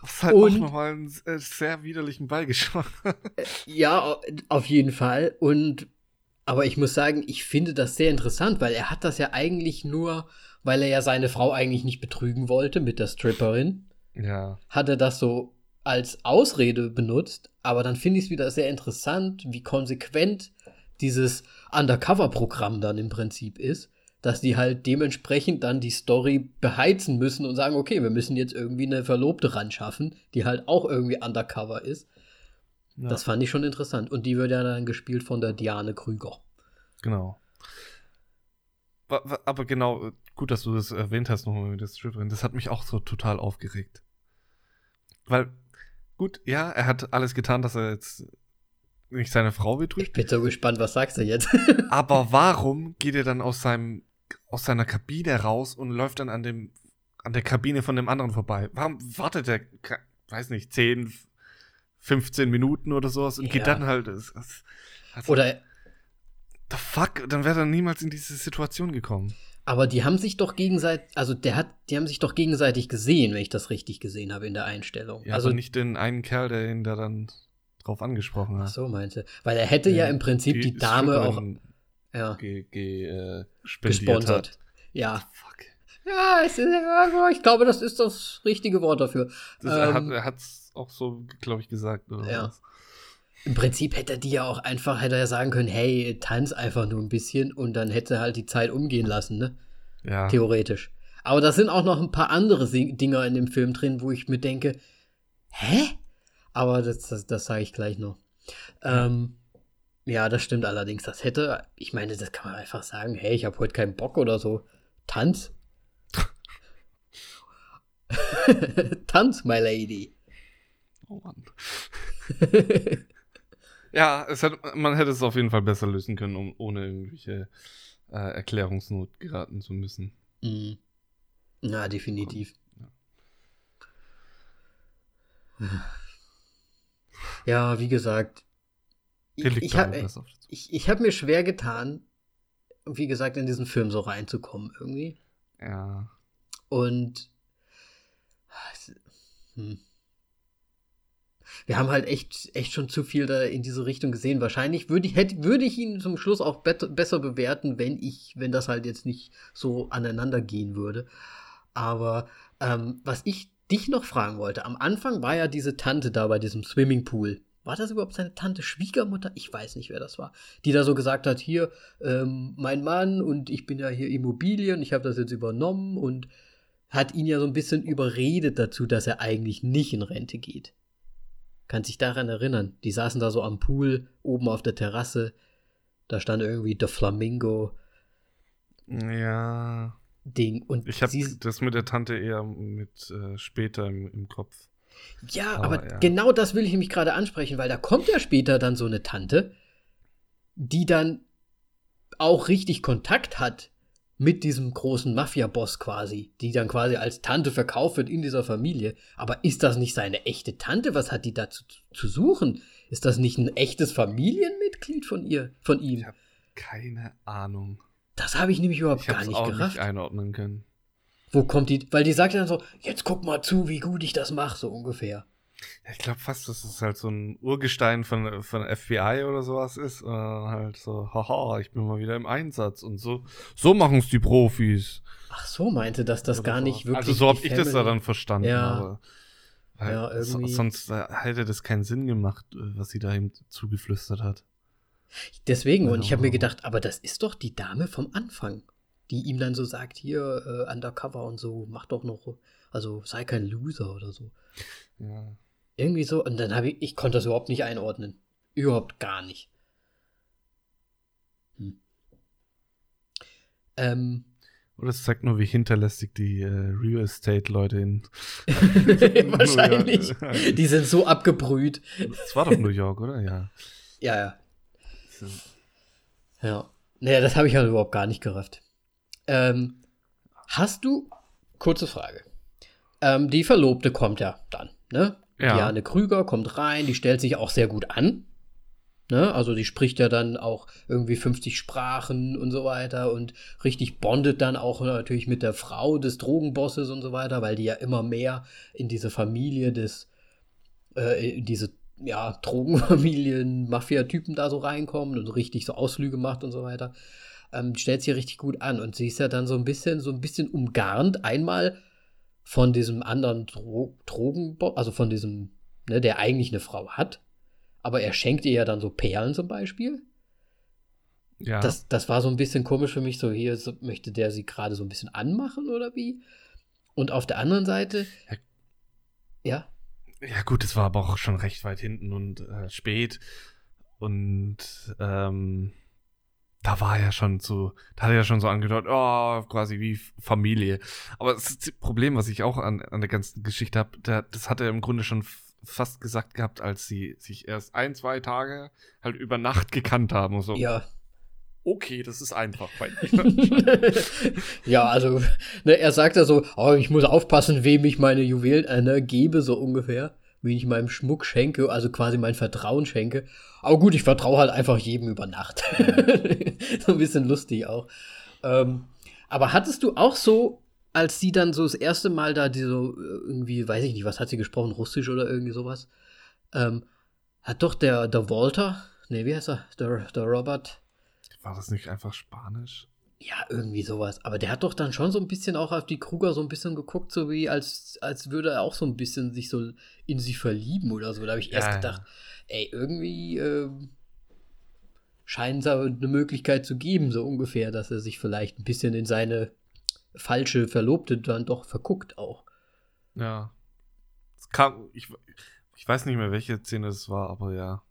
Das hat Und- auch nochmal einen äh, sehr widerlichen Beigeschmack. Ja, auf jeden Fall. Und aber ich muss sagen, ich finde das sehr interessant, weil er hat das ja eigentlich nur, weil er ja seine Frau eigentlich nicht betrügen wollte mit der Stripperin, ja. hat er das so als Ausrede benutzt. Aber dann finde ich es wieder sehr interessant, wie konsequent dieses Undercover-Programm dann im Prinzip ist, dass die halt dementsprechend dann die Story beheizen müssen und sagen, okay, wir müssen jetzt irgendwie eine Verlobte ran schaffen, die halt auch irgendwie undercover ist. ja. Das fand ich schon interessant. Und die wird ja dann gespielt von der Diane Krüger. Genau. Aber genau, gut, dass du das erwähnt hast nochmal mit der Stripperin. Das hat mich auch so total aufgeregt. Weil, gut, ja, er hat alles getan, dass er jetzt nicht seine Frau Ich betrügt. bin so gespannt, was sagst du jetzt? Aber warum geht er dann aus seinem, aus seiner Kabine raus und läuft dann an dem, an der Kabine von dem anderen vorbei? Warum wartet er, weiß nicht, 10, 15 Minuten oder sowas und geht Ja. dann halt, also, Oder, the fuck, dann wäre er niemals in diese Situation gekommen. Aber die haben sich doch gegenseitig, also der hat, die haben sich doch gegenseitig gesehen, wenn ich das richtig gesehen habe in der Einstellung. Ja, also nicht den einen Kerl, der ihn da dann drauf angesprochen Ach hat. so meinte. Weil er hätte ja, im Prinzip die, Dame auch ja, ge, ge, äh, gesponsert. Hat. Ja. Fuck. Ja, es ist, ich glaube, das ist das richtige Wort dafür. Das, er hat Ähm, er hat's auch so, glaube ich, gesagt. Oder Ja. was. Im Prinzip hätte er die ja auch einfach, hätte er ja sagen können, hey, tanz einfach nur ein bisschen und dann hätte er halt die Zeit umgehen lassen, ne? Ja. Theoretisch. Aber da sind auch noch ein paar andere Dinger in dem Film drin, wo ich mir denke, hä? Aber das, das, das sage ich gleich noch. Ähm, ja, das stimmt allerdings. Das hätte, ich meine, das kann man einfach sagen, hey, ich habe heute keinen Bock oder so. Tanz. Tanz, my lady. Oh Mann. Ja, es hat, man hätte es auf jeden Fall besser lösen können, um, ohne irgendwelche äh, Erklärungsnot geraten zu müssen. Mhm. Ja, definitiv. Ja, wie gesagt, ich, ich habe ich, ich hab mir schwer getan, wie gesagt, in diesen Film so reinzukommen irgendwie. Ja. Und es- hm. Wir haben halt echt, echt schon zu viel da in diese Richtung gesehen. Wahrscheinlich würde ich, hätte, würde ich ihn zum Schluss auch besser bewerten, wenn ich, wenn das halt jetzt nicht so aneinander gehen würde. Aber ähm, was ich dich noch fragen wollte, am Anfang war ja diese Tante da bei diesem Swimmingpool. War das überhaupt seine Tante Schwiegermutter? Ich weiß nicht, wer das war. Die da so gesagt hat, hier, ähm, mein Mann und ich bin ja hier Immobilien, ich habe das jetzt übernommen und hat ihn ja so ein bisschen überredet dazu, dass er eigentlich nicht in Rente geht. Kann sich daran erinnern. Die saßen da so am Pool, oben auf der Terrasse. Da stand irgendwie der Flamingo Ja. Ding. Und Ich habe das mit der Tante eher mit äh, später im, im Kopf. Ja, Aber aber ja. genau das will ich nämlich gerade ansprechen, weil da kommt ja später dann so eine Tante, die dann auch richtig Kontakt hat mit diesem großen Mafia-Boss quasi, die dann quasi als Tante verkauft wird in dieser Familie. Aber ist das nicht seine echte Tante? Was hat die dazu zu, zu suchen? Ist das nicht ein echtes Familienmitglied von ihr, von ihm? Ich hab keine Ahnung. Das habe ich nämlich überhaupt Ich gar habe nicht auch gerafft. nicht einordnen können. Wo kommt die? Weil die sagt dann so, jetzt guck mal zu, wie gut ich das mache, so ungefähr. Ich glaube fast, dass es halt so ein Urgestein von, von FBI oder sowas ist. Oder halt so, haha, ich bin mal wieder im Einsatz und so. So machen es die Profis. Ach so, meinte, dass das gar nicht wirklich. Also so habe ich das da dann verstanden. Ja. Weil Ja, irgendwie. so- Sonst hätte das keinen Sinn gemacht, äh, was sie da ihm zugeflüstert hat. Deswegen, und ich habe mir gedacht, aber das ist doch die Dame vom Anfang, die ihm dann so sagt, hier, äh, undercover und so, mach doch noch, also sei kein Loser oder so. Ja. Irgendwie so, und dann habe ich, ich konnte das überhaupt nicht einordnen. Überhaupt gar nicht. Hm. Ähm, Oder es zeigt nur, wie hinterlästig die äh, Real Estate-Leute in. wahrscheinlich. Die sind so abgebrüht. Das war doch New York, oder? Ja. Ja, ja. Ja. Naja, das habe ich halt überhaupt gar nicht gerafft. Ähm, hast du, kurze Frage. Ähm, die Verlobte kommt ja dann, ne? Ja. Diane Krüger kommt rein, die stellt sich auch sehr gut an. Ne? Also die spricht ja dann auch irgendwie 50 Sprachen und so weiter und richtig bondet dann auch natürlich mit der Frau des Drogenbosses und so weiter, weil die ja immer mehr in diese Familie des, äh, in diese ja, Drogenfamilien, Mafia-Typen da so reinkommen und richtig so Ausflüge macht und so weiter. Ähm, stellt ja richtig gut an und sie ist ja dann so ein bisschen, so ein bisschen umgarnt, einmal von diesem anderen Dro Drogenboss, also von diesem, ne, der eigentlich eine Frau hat, aber er schenkt ihr ja dann so Perlen zum Beispiel. Ja. Das, das war so ein bisschen komisch für mich, so hier so, möchte der sie gerade so ein bisschen anmachen oder wie? Und auf der anderen Seite, Ja. ja, Ja, gut, es war aber auch schon recht weit hinten und äh, spät. Und ähm, da war ja schon so, da hat er ja schon so angedeutet, oh, quasi wie Familie. Aber das, ist das Problem, was ich auch an, an der ganzen Geschichte habe, das hat er im Grunde schon fast gesagt gehabt, als sie sich erst ein, zwei Tage halt über Nacht gekannt haben und so. ja. Okay, das ist einfach bei mir. ja, also, ne, er sagt ja so, oh, ich muss aufpassen, wem ich meine Juwelen äh, ne, gebe, so ungefähr. Wie ich meinem Schmuck schenke, also quasi mein Vertrauen schenke. Aber gut, ich vertraue halt einfach jedem über Nacht. so ein bisschen lustig auch. Ähm, aber hattest du auch so, als sie dann so das erste Mal da die so äh, irgendwie, weiß ich nicht, was hat sie gesprochen, Russisch oder irgendwie sowas? Ähm, hat doch der, der Walter, nee, wie heißt er? Der, der Robert, War das nicht einfach Spanisch? Ja, irgendwie sowas. Aber der hat doch dann schon so ein bisschen auch auf die Kruger so ein bisschen geguckt, so wie als, als würde er auch so ein bisschen sich so in sie verlieben oder so. Da habe ich erst Ja, ja. gedacht, ey, irgendwie ähm, scheint es aber eine Möglichkeit zu geben, so ungefähr, dass er sich vielleicht ein bisschen in seine falsche Verlobte dann doch verguckt auch. Ja. Es kam, ich, ich weiß nicht mehr, welche Szene es war, aber ja.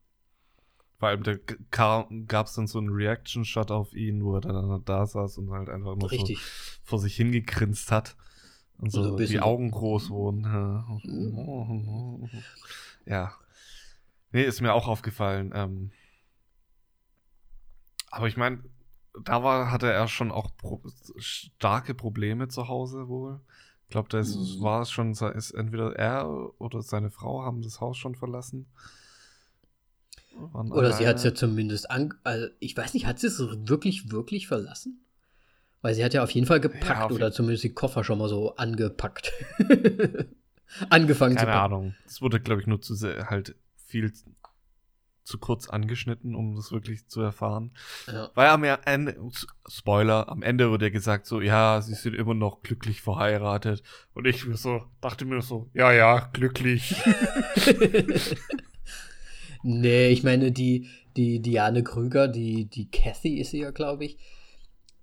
Vor allem da gab es dann so einen Reaction-Shot auf ihn, wo er dann da saß und halt einfach nur so vor sich hingegrinst hat. Und So so die Augen groß wurden. Ja. Nee, ist mir auch aufgefallen. Ähm, aber ich meine, da war, hatte er schon auch pro starke Probleme zu Hause wohl. Ich glaube, da Mhm. war es schon, ist entweder er oder seine Frau haben das Haus schon verlassen. Oder sie hat es ja zumindest an. Also ich weiß nicht, hat sie es wirklich, wirklich verlassen? Weil sie hat ja auf jeden Fall gepackt Ja, oder jeden- zumindest die Koffer schon mal so angepackt. Angefangen zu Keine packen. Ahnung. Es wurde, glaube ich, nur zu sehr, halt viel zu kurz angeschnitten, um das wirklich zu erfahren. Ja. Weil am Ende, Spoiler, am Ende wurde ja gesagt so, ja, sie sind immer noch glücklich verheiratet. Und ich mir so, dachte mir so, ja, ja, glücklich. nee, ich meine, die, die Diane Krüger, die, die Kathy ist sie ja, glaube ich,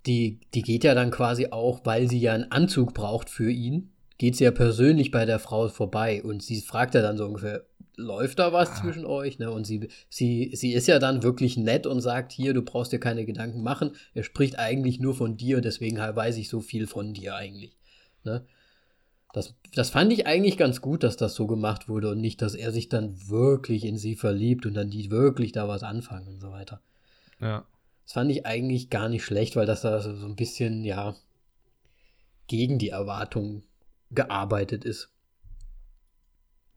die, die geht ja dann quasi auch, weil sie ja einen Anzug braucht für ihn, geht sie ja persönlich bei der Frau vorbei und sie fragt ja dann so ungefähr, läuft da was Ah. zwischen euch? Ne? Und sie, sie, sie ist ja dann wirklich nett und sagt, hier, du brauchst dir keine Gedanken machen. Er spricht eigentlich nur von dir, deswegen weiß ich so viel von dir eigentlich. Ne? Das, das fand ich eigentlich ganz gut, dass das so gemacht wurde und nicht, dass er sich dann wirklich in sie verliebt und dann die wirklich da was anfangen und so weiter. ja. Das fand ich eigentlich gar nicht schlecht, weil das da so ein bisschen, ja, gegen die Erwartungen gearbeitet ist.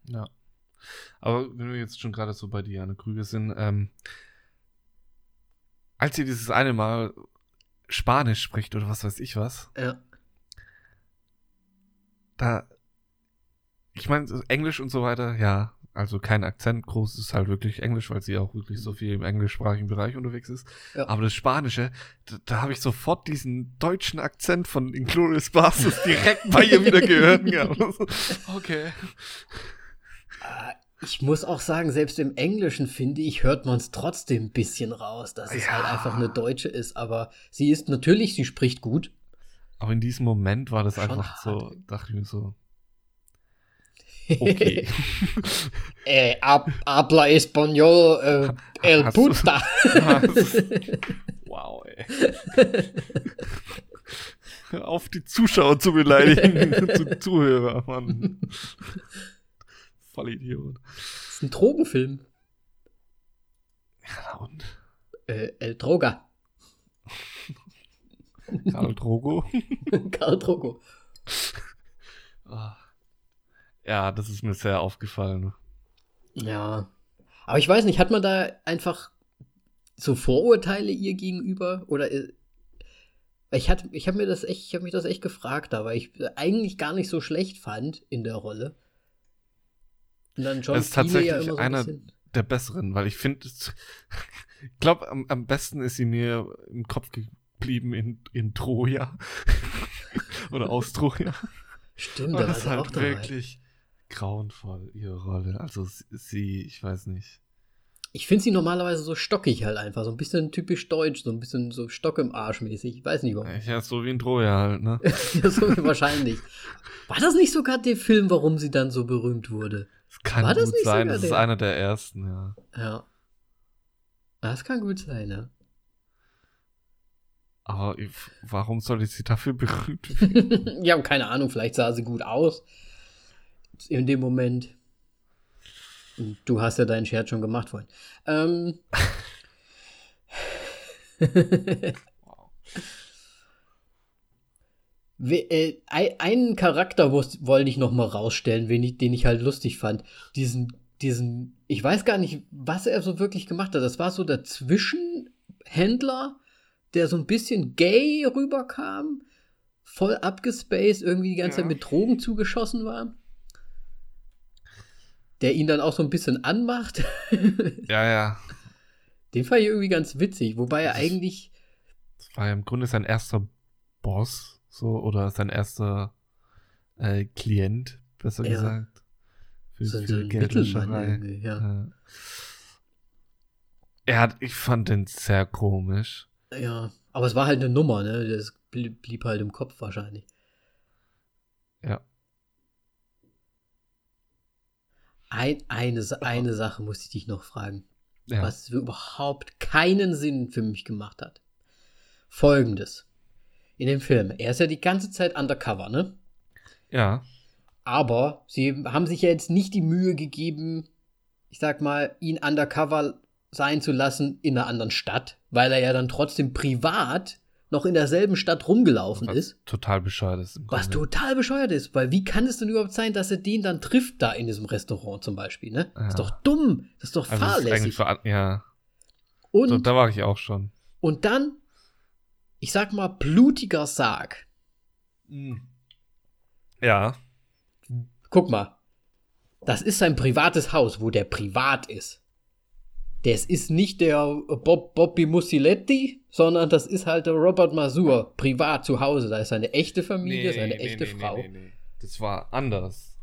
Ja. Aber wenn wir jetzt schon gerade so bei Diane Krüger sind, ähm, als sie dieses eine Mal Spanisch spricht oder was weiß ich was, Ja. Da, ich meine, Englisch und so weiter, ja, also kein Akzent groß, ist halt wirklich Englisch, weil sie auch wirklich so viel im englischsprachigen Bereich unterwegs ist. Ja. Aber das Spanische, da, da habe ich sofort diesen deutschen Akzent von Inglourious Basterds direkt bei ihr wieder gehört. okay. Äh, Ich muss auch sagen, selbst im Englischen, finde ich, hört man es trotzdem ein bisschen raus, dass es Ja. halt einfach eine Deutsche ist. Aber sie ist natürlich, sie spricht gut. Aber in diesem Moment war das Schon einfach so, hart. dachte ich mir so, okay. eh, hab- habla español, äh, el Hast du- puta. wow, ey. Auf, die Zuschauer zu beleidigen, zu Zuhörer, Mann. Vollidiot. das ist ein Drogenfilm. Ja, und Äh, El Droga. Karl Drogo. Karl Drogo. Ah. Ja, das ist mir sehr aufgefallen. Ja. Aber ich weiß nicht, hat man da einfach so Vorurteile ihr gegenüber? Oder äh, ich hatte, ich habe mir das echt, ich habe mich das echt gefragt, weil ich eigentlich gar nicht so schlecht fand in der Rolle. Und dann schon Es ist tatsächlich so ein einer bisschen- der besseren, weil ich finde, ich glaube, am, am besten ist sie mir im Kopf geblieben in, in Troja. Oder aus Troja. Stimmt, das ist halt auch dabei. wirklich grauenvoll, ihre Rolle. Also sie- ich weiß nicht. Ich finde sie normalerweise so stockig halt einfach, so ein bisschen typisch deutsch, so ein bisschen so Stock im Arsch mäßig. Ich weiß nicht warum. Ja, so wie in Troja halt, ne? Ja, so wahrscheinlich. War das nicht sogar der Film, warum sie dann so berühmt wurde? Das kann War das gut nicht sein, das ist einer der ersten, ja. Ja. Das kann gut sein, ja. Aber ich, warum soll ich sie dafür berühmt werden? ja, keine Ahnung, vielleicht sah sie gut aus. In dem Moment. Und Du hast ja deinen Scherz schon gemacht vorhin. Ähm. We- äh, ei- einen Charakter wollte ich noch mal rausstellen, ich, den ich halt lustig fand. Diesen, diesen, ich weiß gar nicht, was er so wirklich gemacht hat. Das war so der Zwischenhändler, der so ein bisschen gay rüberkam, voll abgespaced, irgendwie die ganze Ja. Zeit mit Drogen zugeschossen war. Der ihn dann auch so ein bisschen anmacht. Ja, ja. Den fand ich irgendwie ganz witzig, wobei er Das eigentlich, Das war ja im Grunde sein erster Boss, so, oder sein erster äh, Klient, besser Ja. gesagt. Für, so, für Geldwäscherei. Ja. Ja. Er hat, ich fand den sehr komisch. Ja, aber es war halt eine Nummer, ne? Das blieb, blieb halt im Kopf wahrscheinlich. Ja. Ein, eine, eine Sache musste ich dich noch fragen, Ja. was überhaupt keinen Sinn für mich gemacht hat. Folgendes. In dem Film, er ist ja die ganze Zeit undercover, ne? Ja. Aber sie haben sich ja jetzt nicht die Mühe gegeben, ich sag mal, ihn undercover sein zu lassen in einer anderen Stadt, weil er ja dann trotzdem privat noch in derselben Stadt rumgelaufen Was ist. total bescheuert ist. Was total bescheuert ist, weil wie kann es denn überhaupt sein, dass er den dann trifft da in diesem Restaurant zum Beispiel, ne? Das ist Ja. doch dumm, das ist doch Also ist fahrlässig. ver ja, Und, da war ich auch schon. und dann, ich sag mal, blutiger Sarg. Ja. Guck mal, das ist sein privates Haus, wo der privat ist. Das ist nicht der Bob, Bobby Musiletti, sondern das ist halt der Robert Masur, privat zu Hause. Da ist seine echte Familie, seine echte Frau. Das war anders.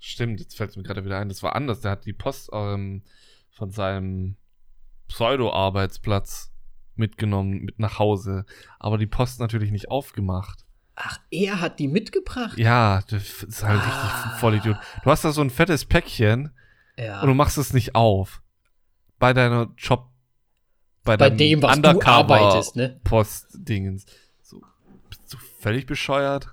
Stimmt, jetzt fällt es mir gerade wieder ein. Das war anders. Der hat die Post ähm, von seinem Pseudo-Arbeitsplatz mitgenommen, mit nach Hause. Aber die Post natürlich nicht aufgemacht. Ach, er hat die mitgebracht? Ja, das ist halt Ah. richtig Vollidiot. Du hast da so ein fettes Päckchen Ja. und du machst es nicht auf. Bei deiner Job. Bei deinem dem, was du Undercover arbeitest, ne? Post-Dingens. So, bist du völlig bescheuert?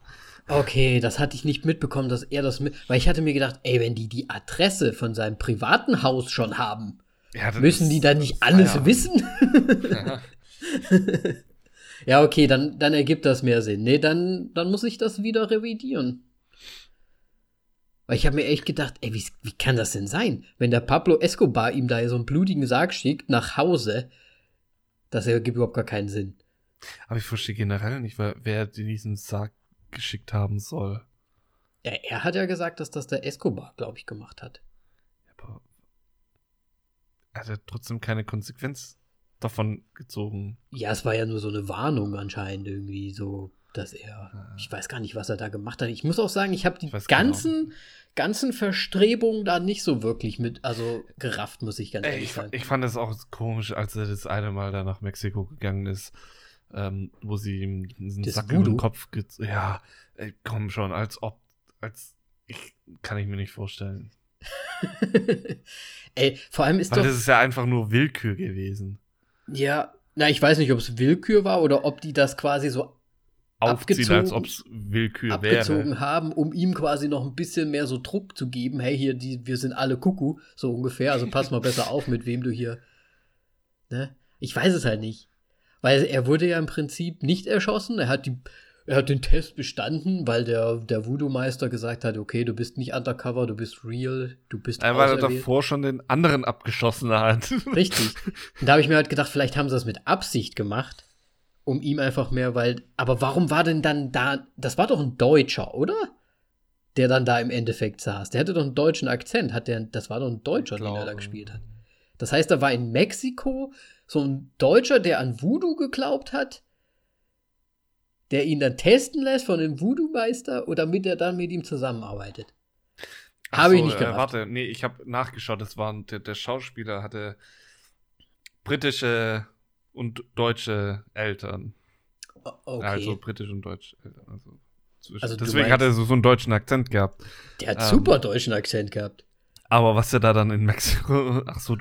Okay, das hatte ich nicht mitbekommen, dass er das mit. Weil ich hatte mir gedacht, ey, wenn die die Adresse von seinem privaten Haus schon haben, Ja, müssen die dann nicht alles ja. wissen? Ja. Ja, okay, dann, dann ergibt das mehr Sinn. Nee, dann, dann muss ich das wieder revidieren. Weil ich habe mir echt gedacht, ey, wie, wie kann das denn sein? Wenn der Pablo Escobar ihm da so einen blutigen Sarg schickt nach Hause, das ergibt überhaupt gar keinen Sinn. Aber ich verstehe generell nicht, wer, wer diesen Sarg geschickt haben soll. Ja, er hat ja gesagt, dass das der Escobar, glaube ich, gemacht hat. Aber er hat trotzdem keine Konsequenz davon gezogen. Ja, es war ja nur so eine Warnung anscheinend irgendwie so, dass er, ich weiß gar nicht, was er da gemacht hat. Ich muss auch sagen, ich habe die Ich weiß genau. ganzen, ganzen Verstrebungen da nicht so wirklich mit, also gerafft, muss ich ganz Ey, ehrlich ich, sagen. ich fand es auch komisch, als er das eine Mal da nach Mexiko gegangen ist, ähm, wo sie ihm diesen Das Sack über den Voodoo? Kopf Ja, ey, komm schon, als ob, als ich kann ich mir nicht vorstellen. Ey, vor allem ist Weil doch, das ist ja einfach nur Willkür gewesen. ja, na, ich weiß nicht, ob es Willkür war oder ob die das quasi so Aufziehen, als ob es Willkür abgezogen wäre. haben, um ihm quasi noch ein bisschen mehr so Druck zu geben. Hey, hier, die, wir sind alle Kuckuck, so ungefähr. Also pass mal besser auf, mit wem du hier. Ne? Ich weiß es halt nicht. Weil er wurde ja im Prinzip nicht erschossen. Er hat, die, er hat den Test bestanden, weil der, der Voodoo-Meister gesagt hat, okay, du bist nicht undercover, du bist real, du bist Er war auserwählt. davor schon den anderen abgeschossen hat. Richtig. Und da habe ich mir halt gedacht, vielleicht haben sie das mit Absicht gemacht, um ihm einfach mehr, weil. Aber warum war denn dann da. Das war doch ein Deutscher, oder? Der dann da im Endeffekt saß. Der hatte doch einen deutschen Akzent. Hat der, das war doch ein Deutscher, den er da gespielt hat. Das heißt, da war in Mexiko so ein Deutscher, der an Voodoo geglaubt hat, der ihn dann testen lässt von dem Voodoo-Meister oder damit er dann mit ihm zusammenarbeitet. Habe ich so, nicht äh, gerafft. Warte, nee, ich habe nachgeschaut. Das war der, der Schauspieler hatte britische und deutsche Eltern. Okay. Also britisch und deutsche Eltern. Also Also Deswegen meinst- hat er so, so einen deutschen Akzent gehabt. der hat ähm, super deutschen Akzent gehabt. Aber was er da dann in Mexiko. Ach so,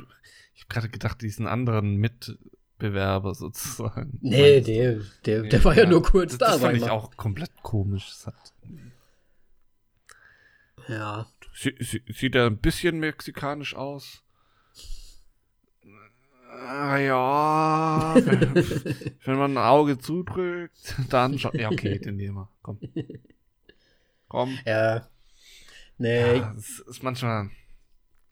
ich habe gerade gedacht, diesen anderen Mitbewerber sozusagen. Nee, Meinst der, der, Nee, der war ja, nur kurz das, da. Das fand ich mal. auch komplett komisch. Hat, Ja. sie, sie, sieht er ein bisschen mexikanisch aus? Ah, ja, wenn, man ein Auge zudrückt, dann schon. Ja, okay, den nehmen wir. Komm. Komm. ja. Nee, Ja, das ist manchmal.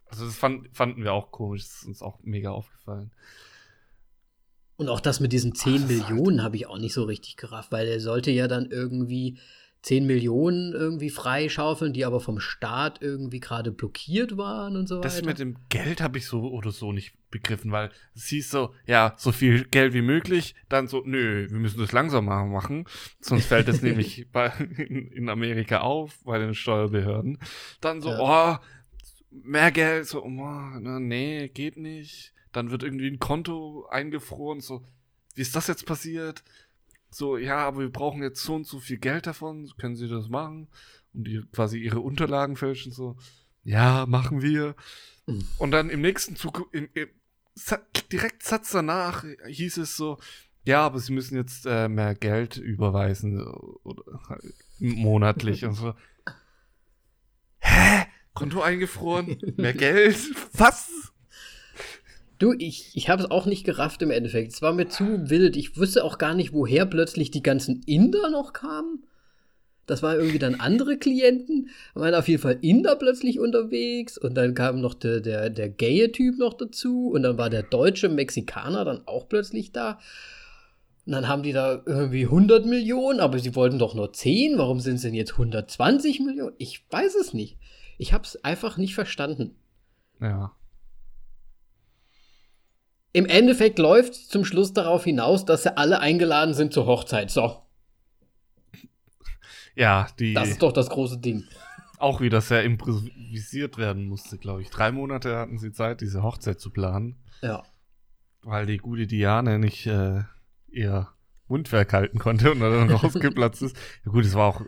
Also, das fand, fanden wir auch komisch. Das ist uns auch mega aufgefallen. und auch das mit diesen 10 Ach, Millionen habe ich auch nicht so richtig gerafft, weil er sollte ja dann irgendwie 10 Millionen irgendwie freischaufeln, die aber vom Staat irgendwie gerade blockiert waren und so Das weiter. mit dem Geld habe ich so oder so nicht begriffen, weil es hieß so, ja, so viel Geld wie möglich, dann so, nö, wir müssen das langsamer machen, sonst fällt es nämlich bei, in, in Amerika auf, bei den Steuerbehörden. Dann so, oh, mehr Geld, so, oh, na, nee, geht nicht. Dann wird irgendwie ein Konto eingefroren, so, wie ist das jetzt passiert? So, ja, aber wir brauchen jetzt so und so viel Geld davon, können Sie das machen? Und die quasi ihre Unterlagen fälschen, so, ja, machen wir. Mhm. Und dann im nächsten Zug, im, im, direkt Satz danach hieß es so, ja, aber sie müssen jetzt äh, mehr Geld überweisen oder halt monatlich und so. Hä? Konto eingefroren? Mehr Geld? Was? Du, ich, ich habe es auch nicht gerafft im Endeffekt. Es war mir zu wild. Ich wusste auch gar nicht, woher plötzlich die ganzen Inder noch kamen. Das waren irgendwie dann andere Klienten. Waren auf jeden Fall Inder plötzlich unterwegs. Und dann kam noch der, der, der gaye Typ noch dazu. Und dann war der deutsche Mexikaner dann auch plötzlich da. Und dann haben die da irgendwie 100 Millionen, aber sie wollten doch nur 10. Warum sind es denn jetzt 120 Millionen? Ich weiß es nicht. Ich habe es einfach nicht verstanden. Ja. Im Endeffekt läuft zum Schluss darauf hinaus, dass sie alle eingeladen sind zur Hochzeit. So, Ja, die das ist doch das große Ding. auch wieder sehr improvisiert werden musste, glaube ich. Drei Monate hatten sie Zeit, diese Hochzeit zu planen, Ja. weil die gute Diane nicht äh, ihr Mundwerk halten konnte und dann rausgeplatzt ist. Ja gut, es war auch,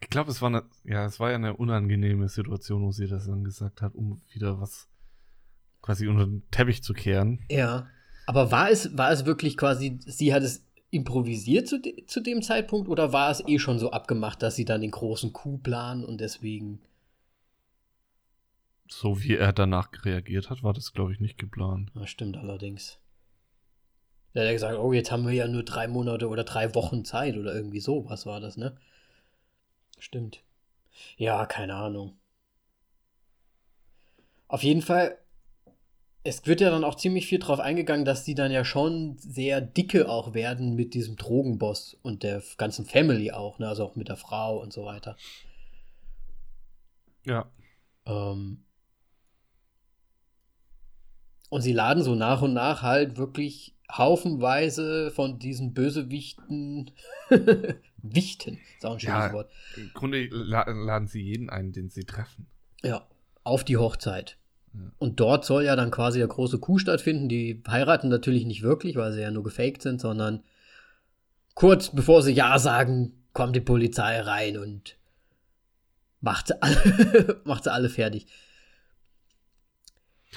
ich glaube, es war eine, ja, es war ja eine unangenehme Situation, wo sie das dann gesagt hat, um wieder was quasi unter den Teppich zu kehren. Ja. Aber war es, war es wirklich quasi, sie hat es improvisiert zu, de zu dem Zeitpunkt oder war es eh schon so abgemacht, dass sie dann den großen Coup planen und deswegen. So wie er danach reagiert hat, war das, glaube ich, nicht geplant. Ja, stimmt allerdings. Der hat ja gesagt, oh, jetzt haben wir ja nur drei Monate oder drei Wochen Zeit oder irgendwie so. Was war das, ne? Stimmt. Ja, keine Ahnung. Auf jeden Fall, es wird ja dann auch ziemlich viel drauf eingegangen, dass die dann ja schon sehr dicke auch werden mit diesem Drogenboss und der ganzen Family auch, ne? Also auch mit der Frau und so weiter. Ja. Ähm, Und sie laden so nach und nach halt wirklich haufenweise von diesen Bösewichten. Wichten, ist auch ein schönes Ja. Wort. Im Grunde la laden sie jeden ein, den sie treffen. Ja, auf die Hochzeit. Und dort soll ja dann quasi der große Coup stattfinden. Die heiraten natürlich nicht wirklich, weil sie ja nur gefaked sind, sondern kurz bevor sie Ja sagen, kommt die Polizei rein und macht sie alle, macht sie alle fertig.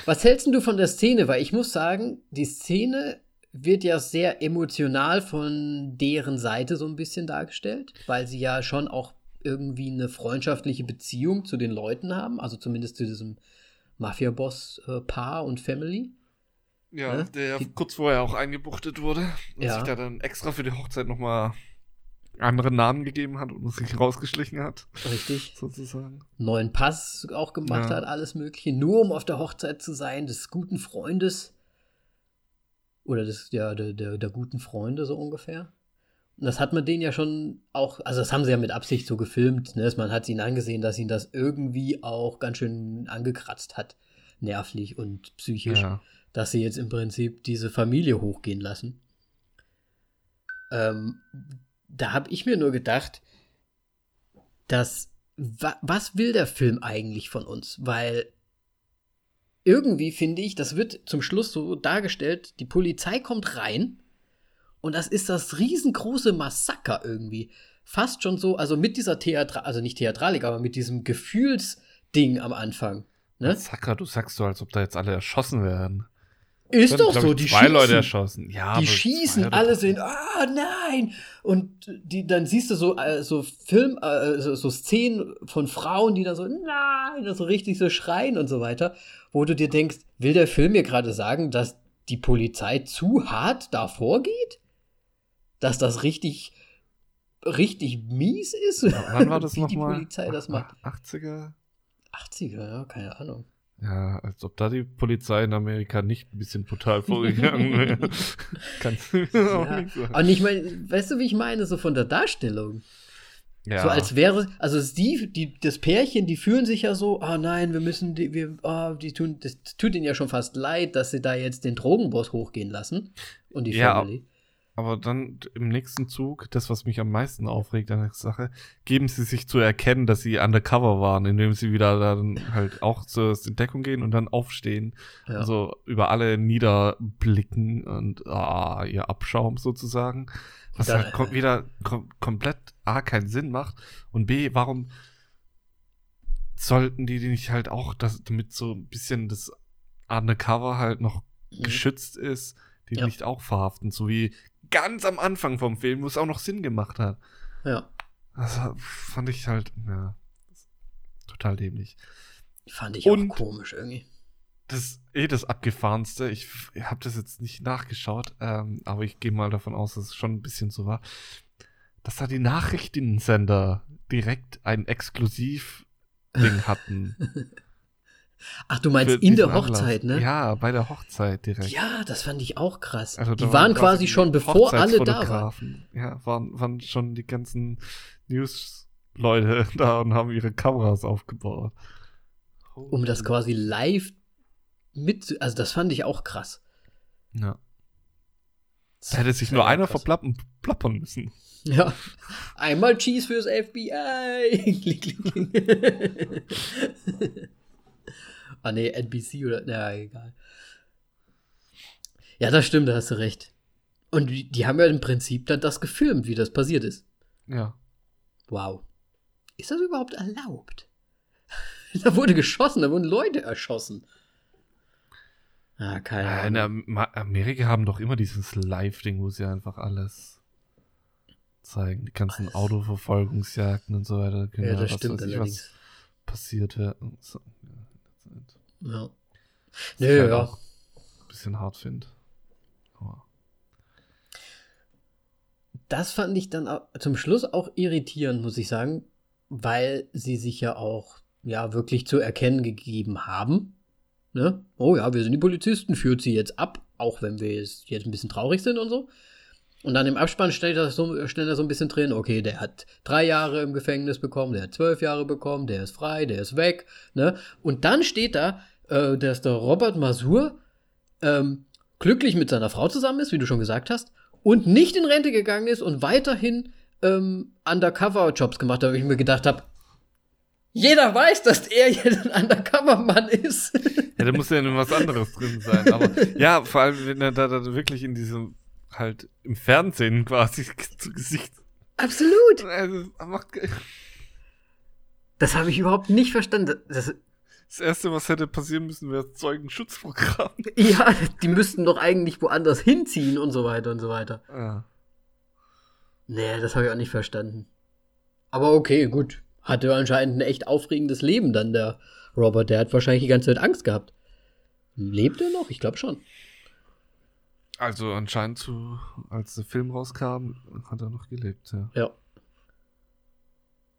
Was hältst du von der Szene? Weil ich muss sagen, die Szene wird ja sehr emotional von deren Seite so ein bisschen dargestellt, weil sie ja schon auch irgendwie eine freundschaftliche Beziehung zu den Leuten haben, also zumindest zu diesem Mafia-Boss-Paar und Family. Ja, Ne? der Die- kurz vorher auch eingebuchtet wurde und Ja. sich da dann extra für die Hochzeit nochmal andere Namen gegeben hat und sich rausgeschlichen hat, Richtig. sozusagen. Neuen Pass auch gemacht Ja. hat, alles Mögliche, nur um auf der Hochzeit zu sein, des guten Freundes. Oder des, ja, der, der, der guten Freunde, so ungefähr. Das hat man denen ja schon auch, also das haben sie ja mit Absicht so gefilmt, ne? man hat ihnen angesehen, dass ihn das irgendwie auch ganz schön angekratzt hat, nervlich und psychisch. Ja. dass sie jetzt im Prinzip diese Familie hochgehen lassen. Ähm, da habe ich mir nur gedacht, dass wa was will der Film eigentlich von uns? Weil irgendwie finde ich, das wird zum Schluss so dargestellt, die Polizei kommt rein und das ist das riesengroße Massaker irgendwie. Fast schon so, also mit dieser Theatra also nicht Theatralik, aber mit diesem Gefühlsding am Anfang. Ne? Zacker, du sagst so, als ob da jetzt alle erschossen werden. Ist doch so, die zwei schießen. Leute erschossen. Ja, die schießen, alle sind, ah nein! Und die, dann siehst du so, äh, so Film, äh, so, so Szenen von Frauen, die da so, nein, so richtig so schreien und so weiter, wo du dir denkst, will der Film mir gerade sagen, dass die Polizei zu hart davor geht? Dass das richtig, richtig mies ist? Wann war das Wie die nochmal? Polizei das macht. 80er? 80er, ja, keine Ahnung. Ja, als ob da die Polizei in Amerika nicht ein bisschen brutal vorgegangen wäre. Kannst du mir auch Ja. nicht sagen. Und ich meine, weißt du, wie ich meine, so von der Darstellung? Ja. So als wäre, also sie, die, das Pärchen, die fühlen sich ja so, ah nein, wir müssen, die, wir, ah, die tun, das tut ihnen ja schon fast leid, dass sie da jetzt den Drogenboss hochgehen lassen und die Ja, Family. Aber dann im nächsten Zug, das, was mich am meisten aufregt an der Sache, geben sie sich zu erkennen, dass sie undercover waren, indem sie wieder dann halt auch zur Deckung gehen und dann aufstehen. Ja. Also über alle niederblicken und ah, ihr Abschaum sozusagen. Was Dann- halt kom wieder kom komplett A, keinen Sinn macht und B, warum sollten die nicht halt auch, das, damit so ein bisschen das Undercover halt noch Mhm. geschützt ist, die Ja. nicht auch verhaften, so wie ganz am Anfang vom Film, wo es auch noch Sinn gemacht hat. ja, Das fand ich halt, ja, total dämlich. fand ich Und- auch komisch irgendwie. Das eh das abgefahrenste. Ich habe das jetzt nicht nachgeschaut, ähm, aber ich gehe mal davon aus, dass es schon ein bisschen so war, dass da die Nachrichtensender direkt ein Exklusiv-Ding hatten. Ach, du meinst in der Anlass. Hochzeit, ne? Ja, bei der Hochzeit direkt. Ja, das fand ich auch krass. Also die waren quasi die schon bevor alle da waren. Ja, waren, waren schon die ganzen News-Leute da und haben ihre Kameras aufgebaut. Um das quasi live mit, also das fand ich auch krass. Ja. Da hätte sich nur einer krass. verplappern plappern müssen. Ja. Einmal Cheese fürs FBI. Klick, klick. Ah, nee, NBC oder. Na, egal. Ja, das stimmt, da hast du recht. Und die, die haben ja im Prinzip dann das gefilmt, wie das passiert ist. Ja. Wow. Ist das überhaupt erlaubt? da wurde geschossen, da wurden Leute erschossen. Ah, keine Äh, In Ahnung. Am Amerika haben doch immer dieses Live-Ding, wo sie einfach alles zeigen. Die ganzen Alles. Autoverfolgungsjagden und so weiter. Genau, Ja, das was stimmt was passiert. Ja. So, ja, Ja. Nö, halt ja. auch ein bisschen hart finde. Aber Das fand ich dann zum Schluss auch irritierend, muss ich sagen, weil sie sich ja auch ja wirklich zu erkennen gegeben haben. Ne? Oh ja, wir sind die Polizisten, führt sie jetzt ab, auch wenn wir jetzt, jetzt ein bisschen traurig sind und so. Und dann im Abspann steht da so, da so ein bisschen drin, okay, der hat drei Jahre im Gefängnis bekommen, der hat zwölf Jahre bekommen, der ist frei, der ist weg. Ne? Und dann steht da, äh, dass der Robert Masur ähm, glücklich mit seiner Frau zusammen ist, wie du schon gesagt hast, und nicht in Rente gegangen ist und weiterhin ähm, Undercover-Jobs gemacht hat, weil ich mir gedacht habe, jeder weiß, dass er hier ein Undercover-Mann ist. Ja, da muss ja noch was anderes drin sein. Aber ja, vor allem, wenn er da, da wirklich in diesem, halt im Fernsehen quasi zu Gesicht. Absolut. Also, macht, Das habe ich überhaupt nicht verstanden. Das, das erste, was hätte passieren müssen, wäre das Zeugenschutzprogramm. ja, die müssten doch eigentlich woanders hinziehen und so weiter und so weiter. Ja. Nee, das habe ich auch nicht verstanden. Aber okay, gut. Hatte anscheinend ein echt aufregendes Leben dann, der Robert. Der hat wahrscheinlich die ganze Zeit Angst gehabt. Lebt er noch? Ich glaube schon. Also anscheinend zu, als der Film rauskam, hat er noch gelebt, ja. Ja.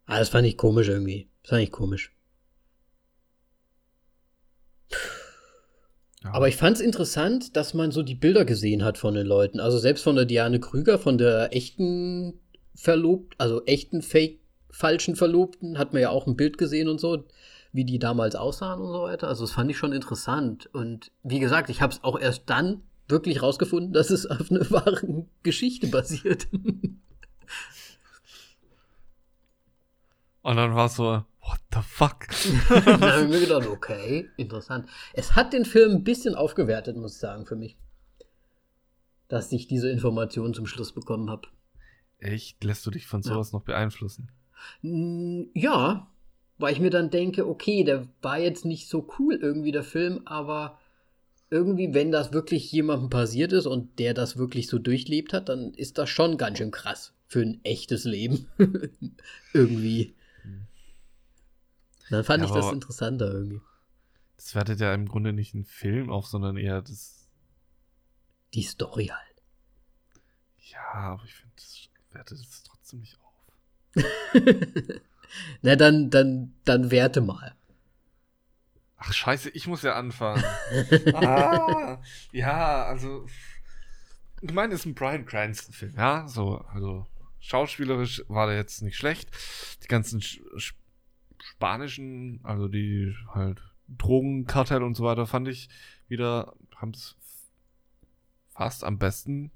Ah, das fand ich komisch irgendwie. Das fand ich komisch. Ja. Aber ich fand es interessant, dass man so die Bilder gesehen hat von den Leuten. Also selbst von der Diane Krüger, von der echten Verlobt, also echten Fake, falschen Verlobten, hat man ja auch ein Bild gesehen und so, wie die damals aussahen und so weiter. Also das fand ich schon interessant. Und wie gesagt, ich habe es auch erst dann wirklich rausgefunden, dass es auf einer wahren Geschichte basiert. Und dann war es so, what the fuck? dann habe ich mir gedacht, okay, interessant. Es hat den Film ein bisschen aufgewertet, muss ich sagen, für mich. Dass ich diese Informationen zum Schluss bekommen habe. Echt? Lässt du dich von sowas ja. noch beeinflussen? Ja, weil ich mir dann denke, okay, der war jetzt nicht so cool irgendwie, der Film, aber irgendwie, wenn das wirklich jemandem passiert ist und der das wirklich so durchlebt hat, dann ist das schon ganz schön krass für ein echtes Leben. irgendwie. Dann fand ja, ich das interessanter irgendwie. Das wertet ja im Grunde nicht ein Film auf, sondern eher das. Die Story halt. Ja, aber ich finde, das wertet es trotzdem nicht auf. Na, dann, dann, dann werte mal. Ach, scheiße, ich muss ja anfangen. ah, ja, also. Ich meine, es ist ein Brian Cranston-Film, ja, so, also schauspielerisch war der jetzt nicht schlecht. Die ganzen spanischen, also die halt Drogenkartell und so weiter, fand ich wieder, haben es fast am besten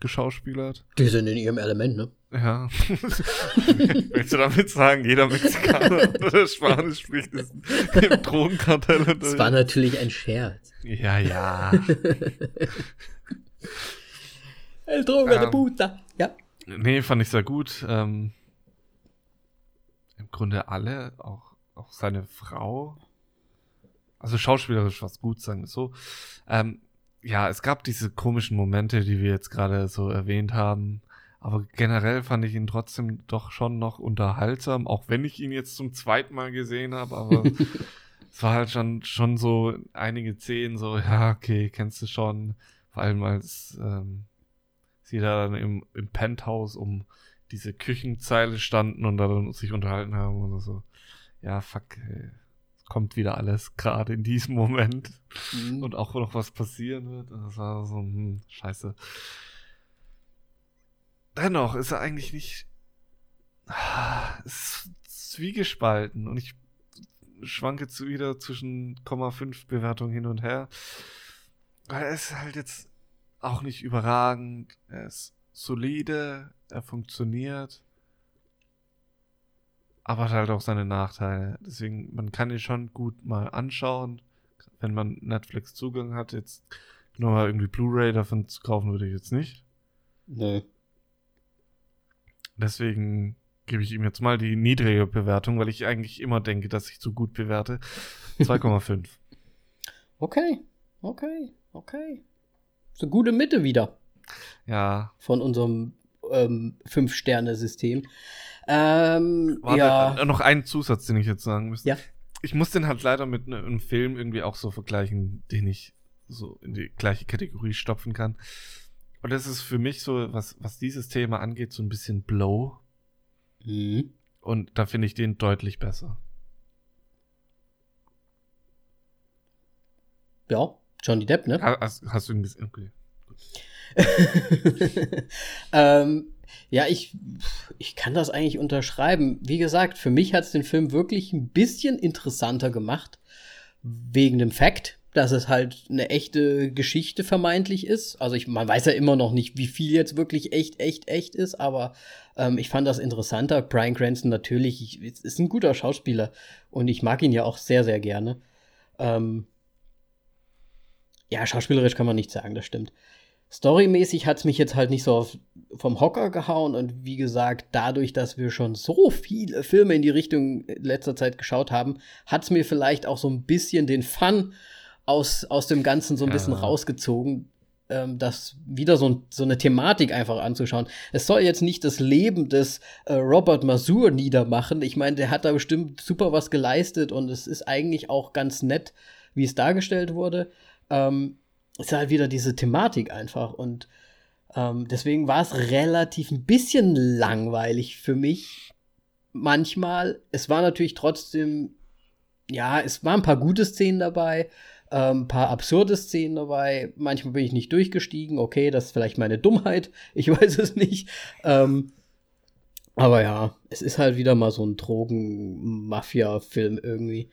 geschauspielert. Die sind in ihrem Element, ne? Ja. Willst du damit sagen, jeder Mexikaner oder Spanisch spricht, ist im Drogenkartell? Das war natürlich ein Scherz. Ja, ja. El Droga de Puta. Ja. Nee, fand ich sehr gut. Ähm, Im Grunde alle, auch, auch seine Frau. Also schauspielerisch was gut, sagen wir so. Ähm, ja, es gab diese komischen Momente, die wir jetzt gerade so erwähnt haben. Aber generell fand ich ihn trotzdem doch schon noch unterhaltsam, auch wenn ich ihn jetzt zum zweiten Mal gesehen habe, aber es war halt schon, schon so einige Szenen so, ja, okay, kennst du schon, vor allem als ähm, sie da dann im, im Penthouse um diese Küchenzeile standen und dann sich unterhalten haben und so, ja, fuck, ey, kommt wieder alles gerade in diesem Moment mhm. und auch noch was passieren wird. Das war so, hm, scheiße dennoch ist er eigentlich nicht. Es ist zwiegespalten und ich schwanke zu wieder zwischen 0,5 Bewertung hin und her. Weil er ist halt jetzt auch nicht überragend. Er ist solide, er funktioniert. Aber hat halt auch seine Nachteile. Deswegen, man kann ihn schon gut mal anschauen, wenn man Netflix Zugang hat. Jetzt nur mal irgendwie Blu-ray davon zu kaufen, würde ich jetzt nicht. Nee. Deswegen gebe ich ihm jetzt mal die niedrige Bewertung, weil ich eigentlich immer denke, dass ich zu gut bewerte. 2,5. okay, okay, okay. So gute Mitte wieder. Ja. Von unserem ähm, Fünf-Sterne-System. Ähm, Warte, ja. Äh, noch einen Zusatz, den ich jetzt sagen müsste. Ja. Ich muss den halt leider mit ne, einem Film irgendwie auch so vergleichen, den ich so in die gleiche Kategorie stopfen kann. Und das ist für mich so, was, was dieses Thema angeht, so ein bisschen Blow. Mhm. Und da finde ich den deutlich besser. Ja, Johnny Depp, ne? Hast, hast du ihn gesehen? Okay. ähm, ja, ich, ich kann das eigentlich unterschreiben. Wie gesagt, für mich hat es den Film wirklich ein bisschen interessanter gemacht. Wegen dem Fakt, dass es halt eine echte Geschichte vermeintlich ist. Also ich, man weiß ja immer noch nicht, wie viel jetzt wirklich echt, echt, echt ist, aber ähm, ich fand das interessanter. Brian Cranston natürlich ich, ist ein guter Schauspieler und ich mag ihn ja auch sehr, sehr gerne. Ähm, ja, schauspielerisch kann man nicht sagen, das stimmt. Storymäßig hat es mich jetzt halt nicht so auf, vom Hocker gehauen und wie gesagt, dadurch, dass wir schon so viele Filme in die Richtung in letzter Zeit geschaut haben, hat es mir vielleicht auch so ein bisschen den Fun aus, aus dem Ganzen so ein bisschen rausgezogen, ähm, das wieder so, so, eine Thematik einfach anzuschauen. Es soll jetzt nicht das Leben des äh, Robert Masur niedermachen. Ich meine, der hat da bestimmt super was geleistet und es ist eigentlich auch ganz nett, wie es dargestellt wurde. Ähm, ist halt wieder diese Thematik einfach und ähm, deswegen war es relativ ein bisschen langweilig für mich manchmal. Es war natürlich trotzdem, ja, es waren ein paar gute Szenen dabei, ein ähm, paar absurde Szenen dabei. Manchmal bin ich nicht durchgestiegen. Okay, das ist vielleicht meine Dummheit. Ich weiß es nicht. Ähm, aber ja, es ist halt wieder mal so ein Drogen-Mafia-Film irgendwie.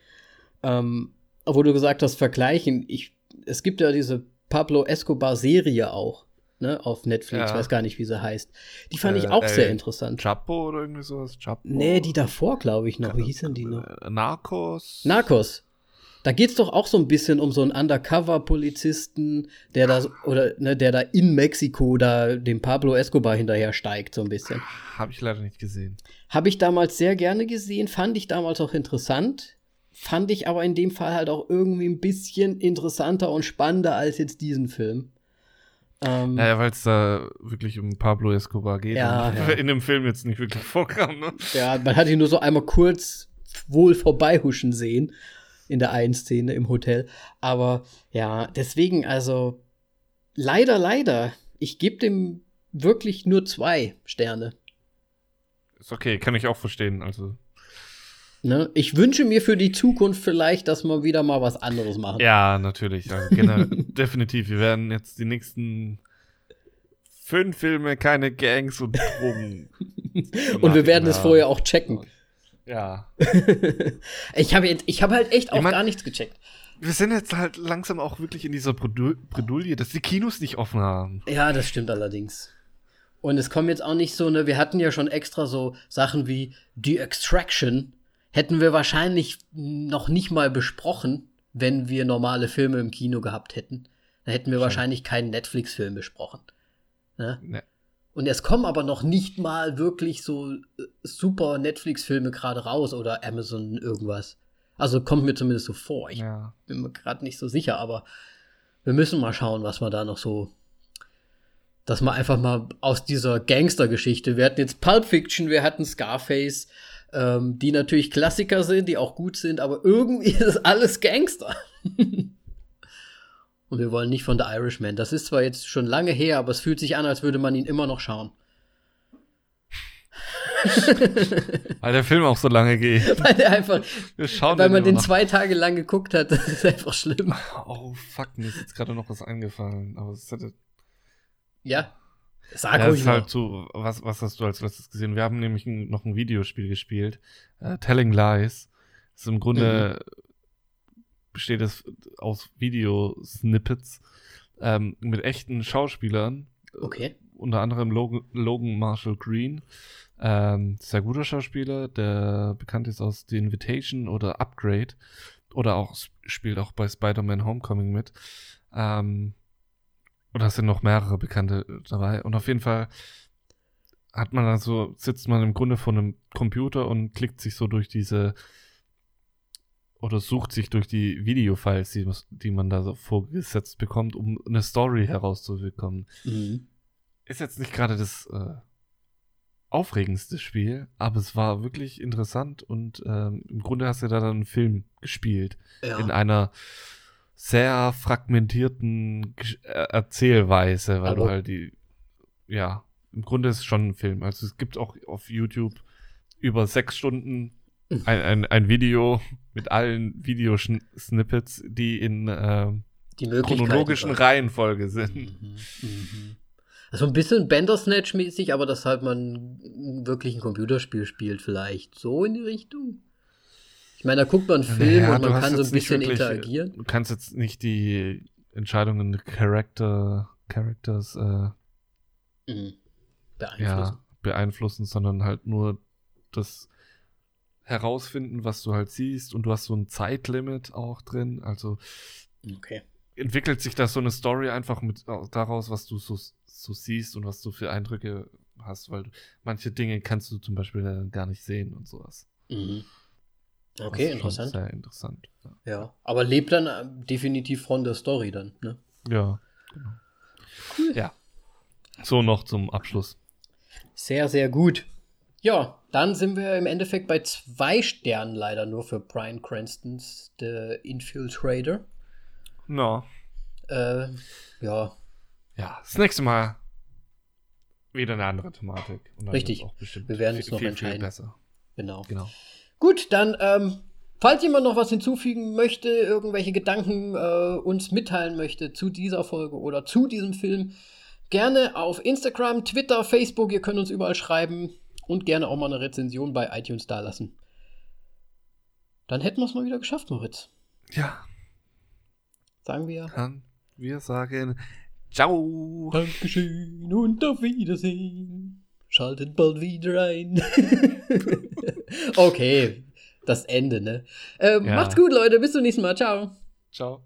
Ähm, wo du gesagt hast, vergleichen. Ich, es gibt ja diese Pablo Escobar-Serie auch. Ne, auf Netflix, ja. weiß gar nicht, wie sie heißt. Die fand äh, ich auch äh, sehr interessant. Chapo oder irgendwie sowas? Chapo? Nee, die davor, glaube ich noch. Wie hieß denn die noch? Narcos. Narcos. Da geht es doch auch so ein bisschen um so einen Undercover-Polizisten, der da oder ne, der da in Mexiko da dem Pablo Escobar hinterher steigt, so ein bisschen. Habe ich leider nicht gesehen. Habe ich damals sehr gerne gesehen, fand ich damals auch interessant, fand ich aber in dem Fall halt auch irgendwie ein bisschen interessanter und spannender als jetzt diesen Film. Ähm, naja, weil es da wirklich um Pablo Escobar geht. Ja, ja. In dem Film jetzt nicht wirklich vorkam, ne? Ja, man hat ihn nur so einmal kurz wohl vorbeihuschen sehen in der einen Szene im Hotel. Aber ja, deswegen, also leider, leider, ich gebe dem wirklich nur zwei Sterne. Ist okay, kann ich auch verstehen. Also. Ne? Ich wünsche mir für die Zukunft vielleicht, dass wir wieder mal was anderes machen. Ja, natürlich. Also, definitiv. Wir werden jetzt die nächsten fünf Filme keine Gangs und Drogen. und wir werden es vorher auch checken. Ja. ich habe hab halt echt auch ich mein, gar nichts gecheckt. Wir sind jetzt halt langsam auch wirklich in dieser Bredouille, dass die Kinos nicht offen haben. Ja, das stimmt allerdings. Und es kommen jetzt auch nicht so, ne, wir hatten ja schon extra so Sachen wie The Extraction, hätten wir wahrscheinlich noch nicht mal besprochen, wenn wir normale Filme im Kino gehabt hätten. Dann hätten wir schon. wahrscheinlich keinen Netflix-Film besprochen. Ne? Nee. Und es kommen aber noch nicht mal wirklich so äh, super Netflix-Filme gerade raus oder Amazon irgendwas. Also kommt mir zumindest so vor. Ich ja. bin mir gerade nicht so sicher, aber wir müssen mal schauen, was wir da noch so. Dass man einfach mal aus dieser Gangster-Geschichte. Wir hatten jetzt Pulp Fiction, wir hatten Scarface, ähm, die natürlich Klassiker sind, die auch gut sind, aber irgendwie ist alles Gangster. Und wir wollen nicht von The Irishman. Das ist zwar jetzt schon lange her, aber es fühlt sich an, als würde man ihn immer noch schauen. weil der Film auch so lange geht. Weil der einfach, weil man den noch. zwei Tage lang geguckt hat, das ist einfach schlimm. Oh fuck, mir ist jetzt gerade noch was eingefallen. Aber es hatte. Ja. Sag ja, ist halt so, was, was hast du als letztes gesehen? Wir haben nämlich noch ein Videospiel gespielt, uh, Telling Lies. Das ist im Grunde mhm besteht es aus Videosnippets ähm, mit echten Schauspielern. Okay. Unter anderem Logan, Logan Marshall Green. Ähm, sehr guter Schauspieler, der bekannt ist aus The Invitation oder Upgrade. Oder auch spielt auch bei Spider-Man Homecoming mit. Ähm, oder es sind noch mehrere Bekannte dabei. Und auf jeden Fall hat man also, sitzt man im Grunde vor einem Computer und klickt sich so durch diese oder sucht sich durch die Videofiles, die, die man da so vorgesetzt bekommt, um eine Story herauszubekommen. Mhm. Ist jetzt nicht gerade das äh, aufregendste Spiel, aber es war wirklich interessant und ähm, im Grunde hast du da dann einen Film gespielt. Ja. In einer sehr fragmentierten äh, Erzählweise, weil aber du halt die, ja, im Grunde ist es schon ein Film. Also es gibt auch auf YouTube über sechs Stunden ein, ein, ein Video mit allen Videosnippets, die in äh, die chronologischen Reihenfolge sind. Mhm, mhm. Also ein bisschen Bandersnatch-mäßig, aber dass halt man wirklich ein Computerspiel spielt, vielleicht. So in die Richtung. Ich meine, da guckt man einen Film Naja, und man kann so ein bisschen wirklich- interagieren. Du kannst jetzt nicht die Entscheidungen Character, Characters äh, Mhm. Beeinflussen. ja, beeinflussen, sondern halt nur das herausfinden, was du halt siehst. Und du hast so ein Zeitlimit auch drin. Also Okay. entwickelt sich da so eine Story einfach mit au- daraus, was du so, so siehst und was du für Eindrücke hast, weil du, manche Dinge kannst du zum Beispiel äh, gar nicht sehen und sowas. Mhm. Okay, interessant. Sehr interessant. Ja, Ja. Aber lebt dann äh, definitiv von der Story dann, ne? ja genau. Ja. So noch zum Abschluss. Sehr, sehr gut. Ja, dann sind wir im Endeffekt bei zwei Sternen leider nur für Brian Cranstons The Infiltrator. No. Äh, ja, Ja, das nächste Mal wieder eine andere Thematik. Und dann Richtig. wird's Auch bestimmt Wir werden uns viel, noch viel, entscheiden. Viel besser. genau. Genau. Gut, dann, ähm, falls jemand noch was hinzufügen möchte, irgendwelche Gedanken äh, uns mitteilen möchte zu dieser Folge oder zu diesem Film, gerne auf Instagram, Twitter, Facebook, ihr könnt uns überall schreiben und gerne auch mal eine Rezension bei iTunes dalassen. Dann hätten wir es mal wieder geschafft, Moritz. Ja, Sagen wir. dann wir sagen Ciao. Dankeschön und auf Wiedersehen. Schaltet bald wieder ein. okay, das Ende, ne? Ähm, Ja. Macht's gut, Leute. Bis zum nächsten Mal. Ciao. Ciao.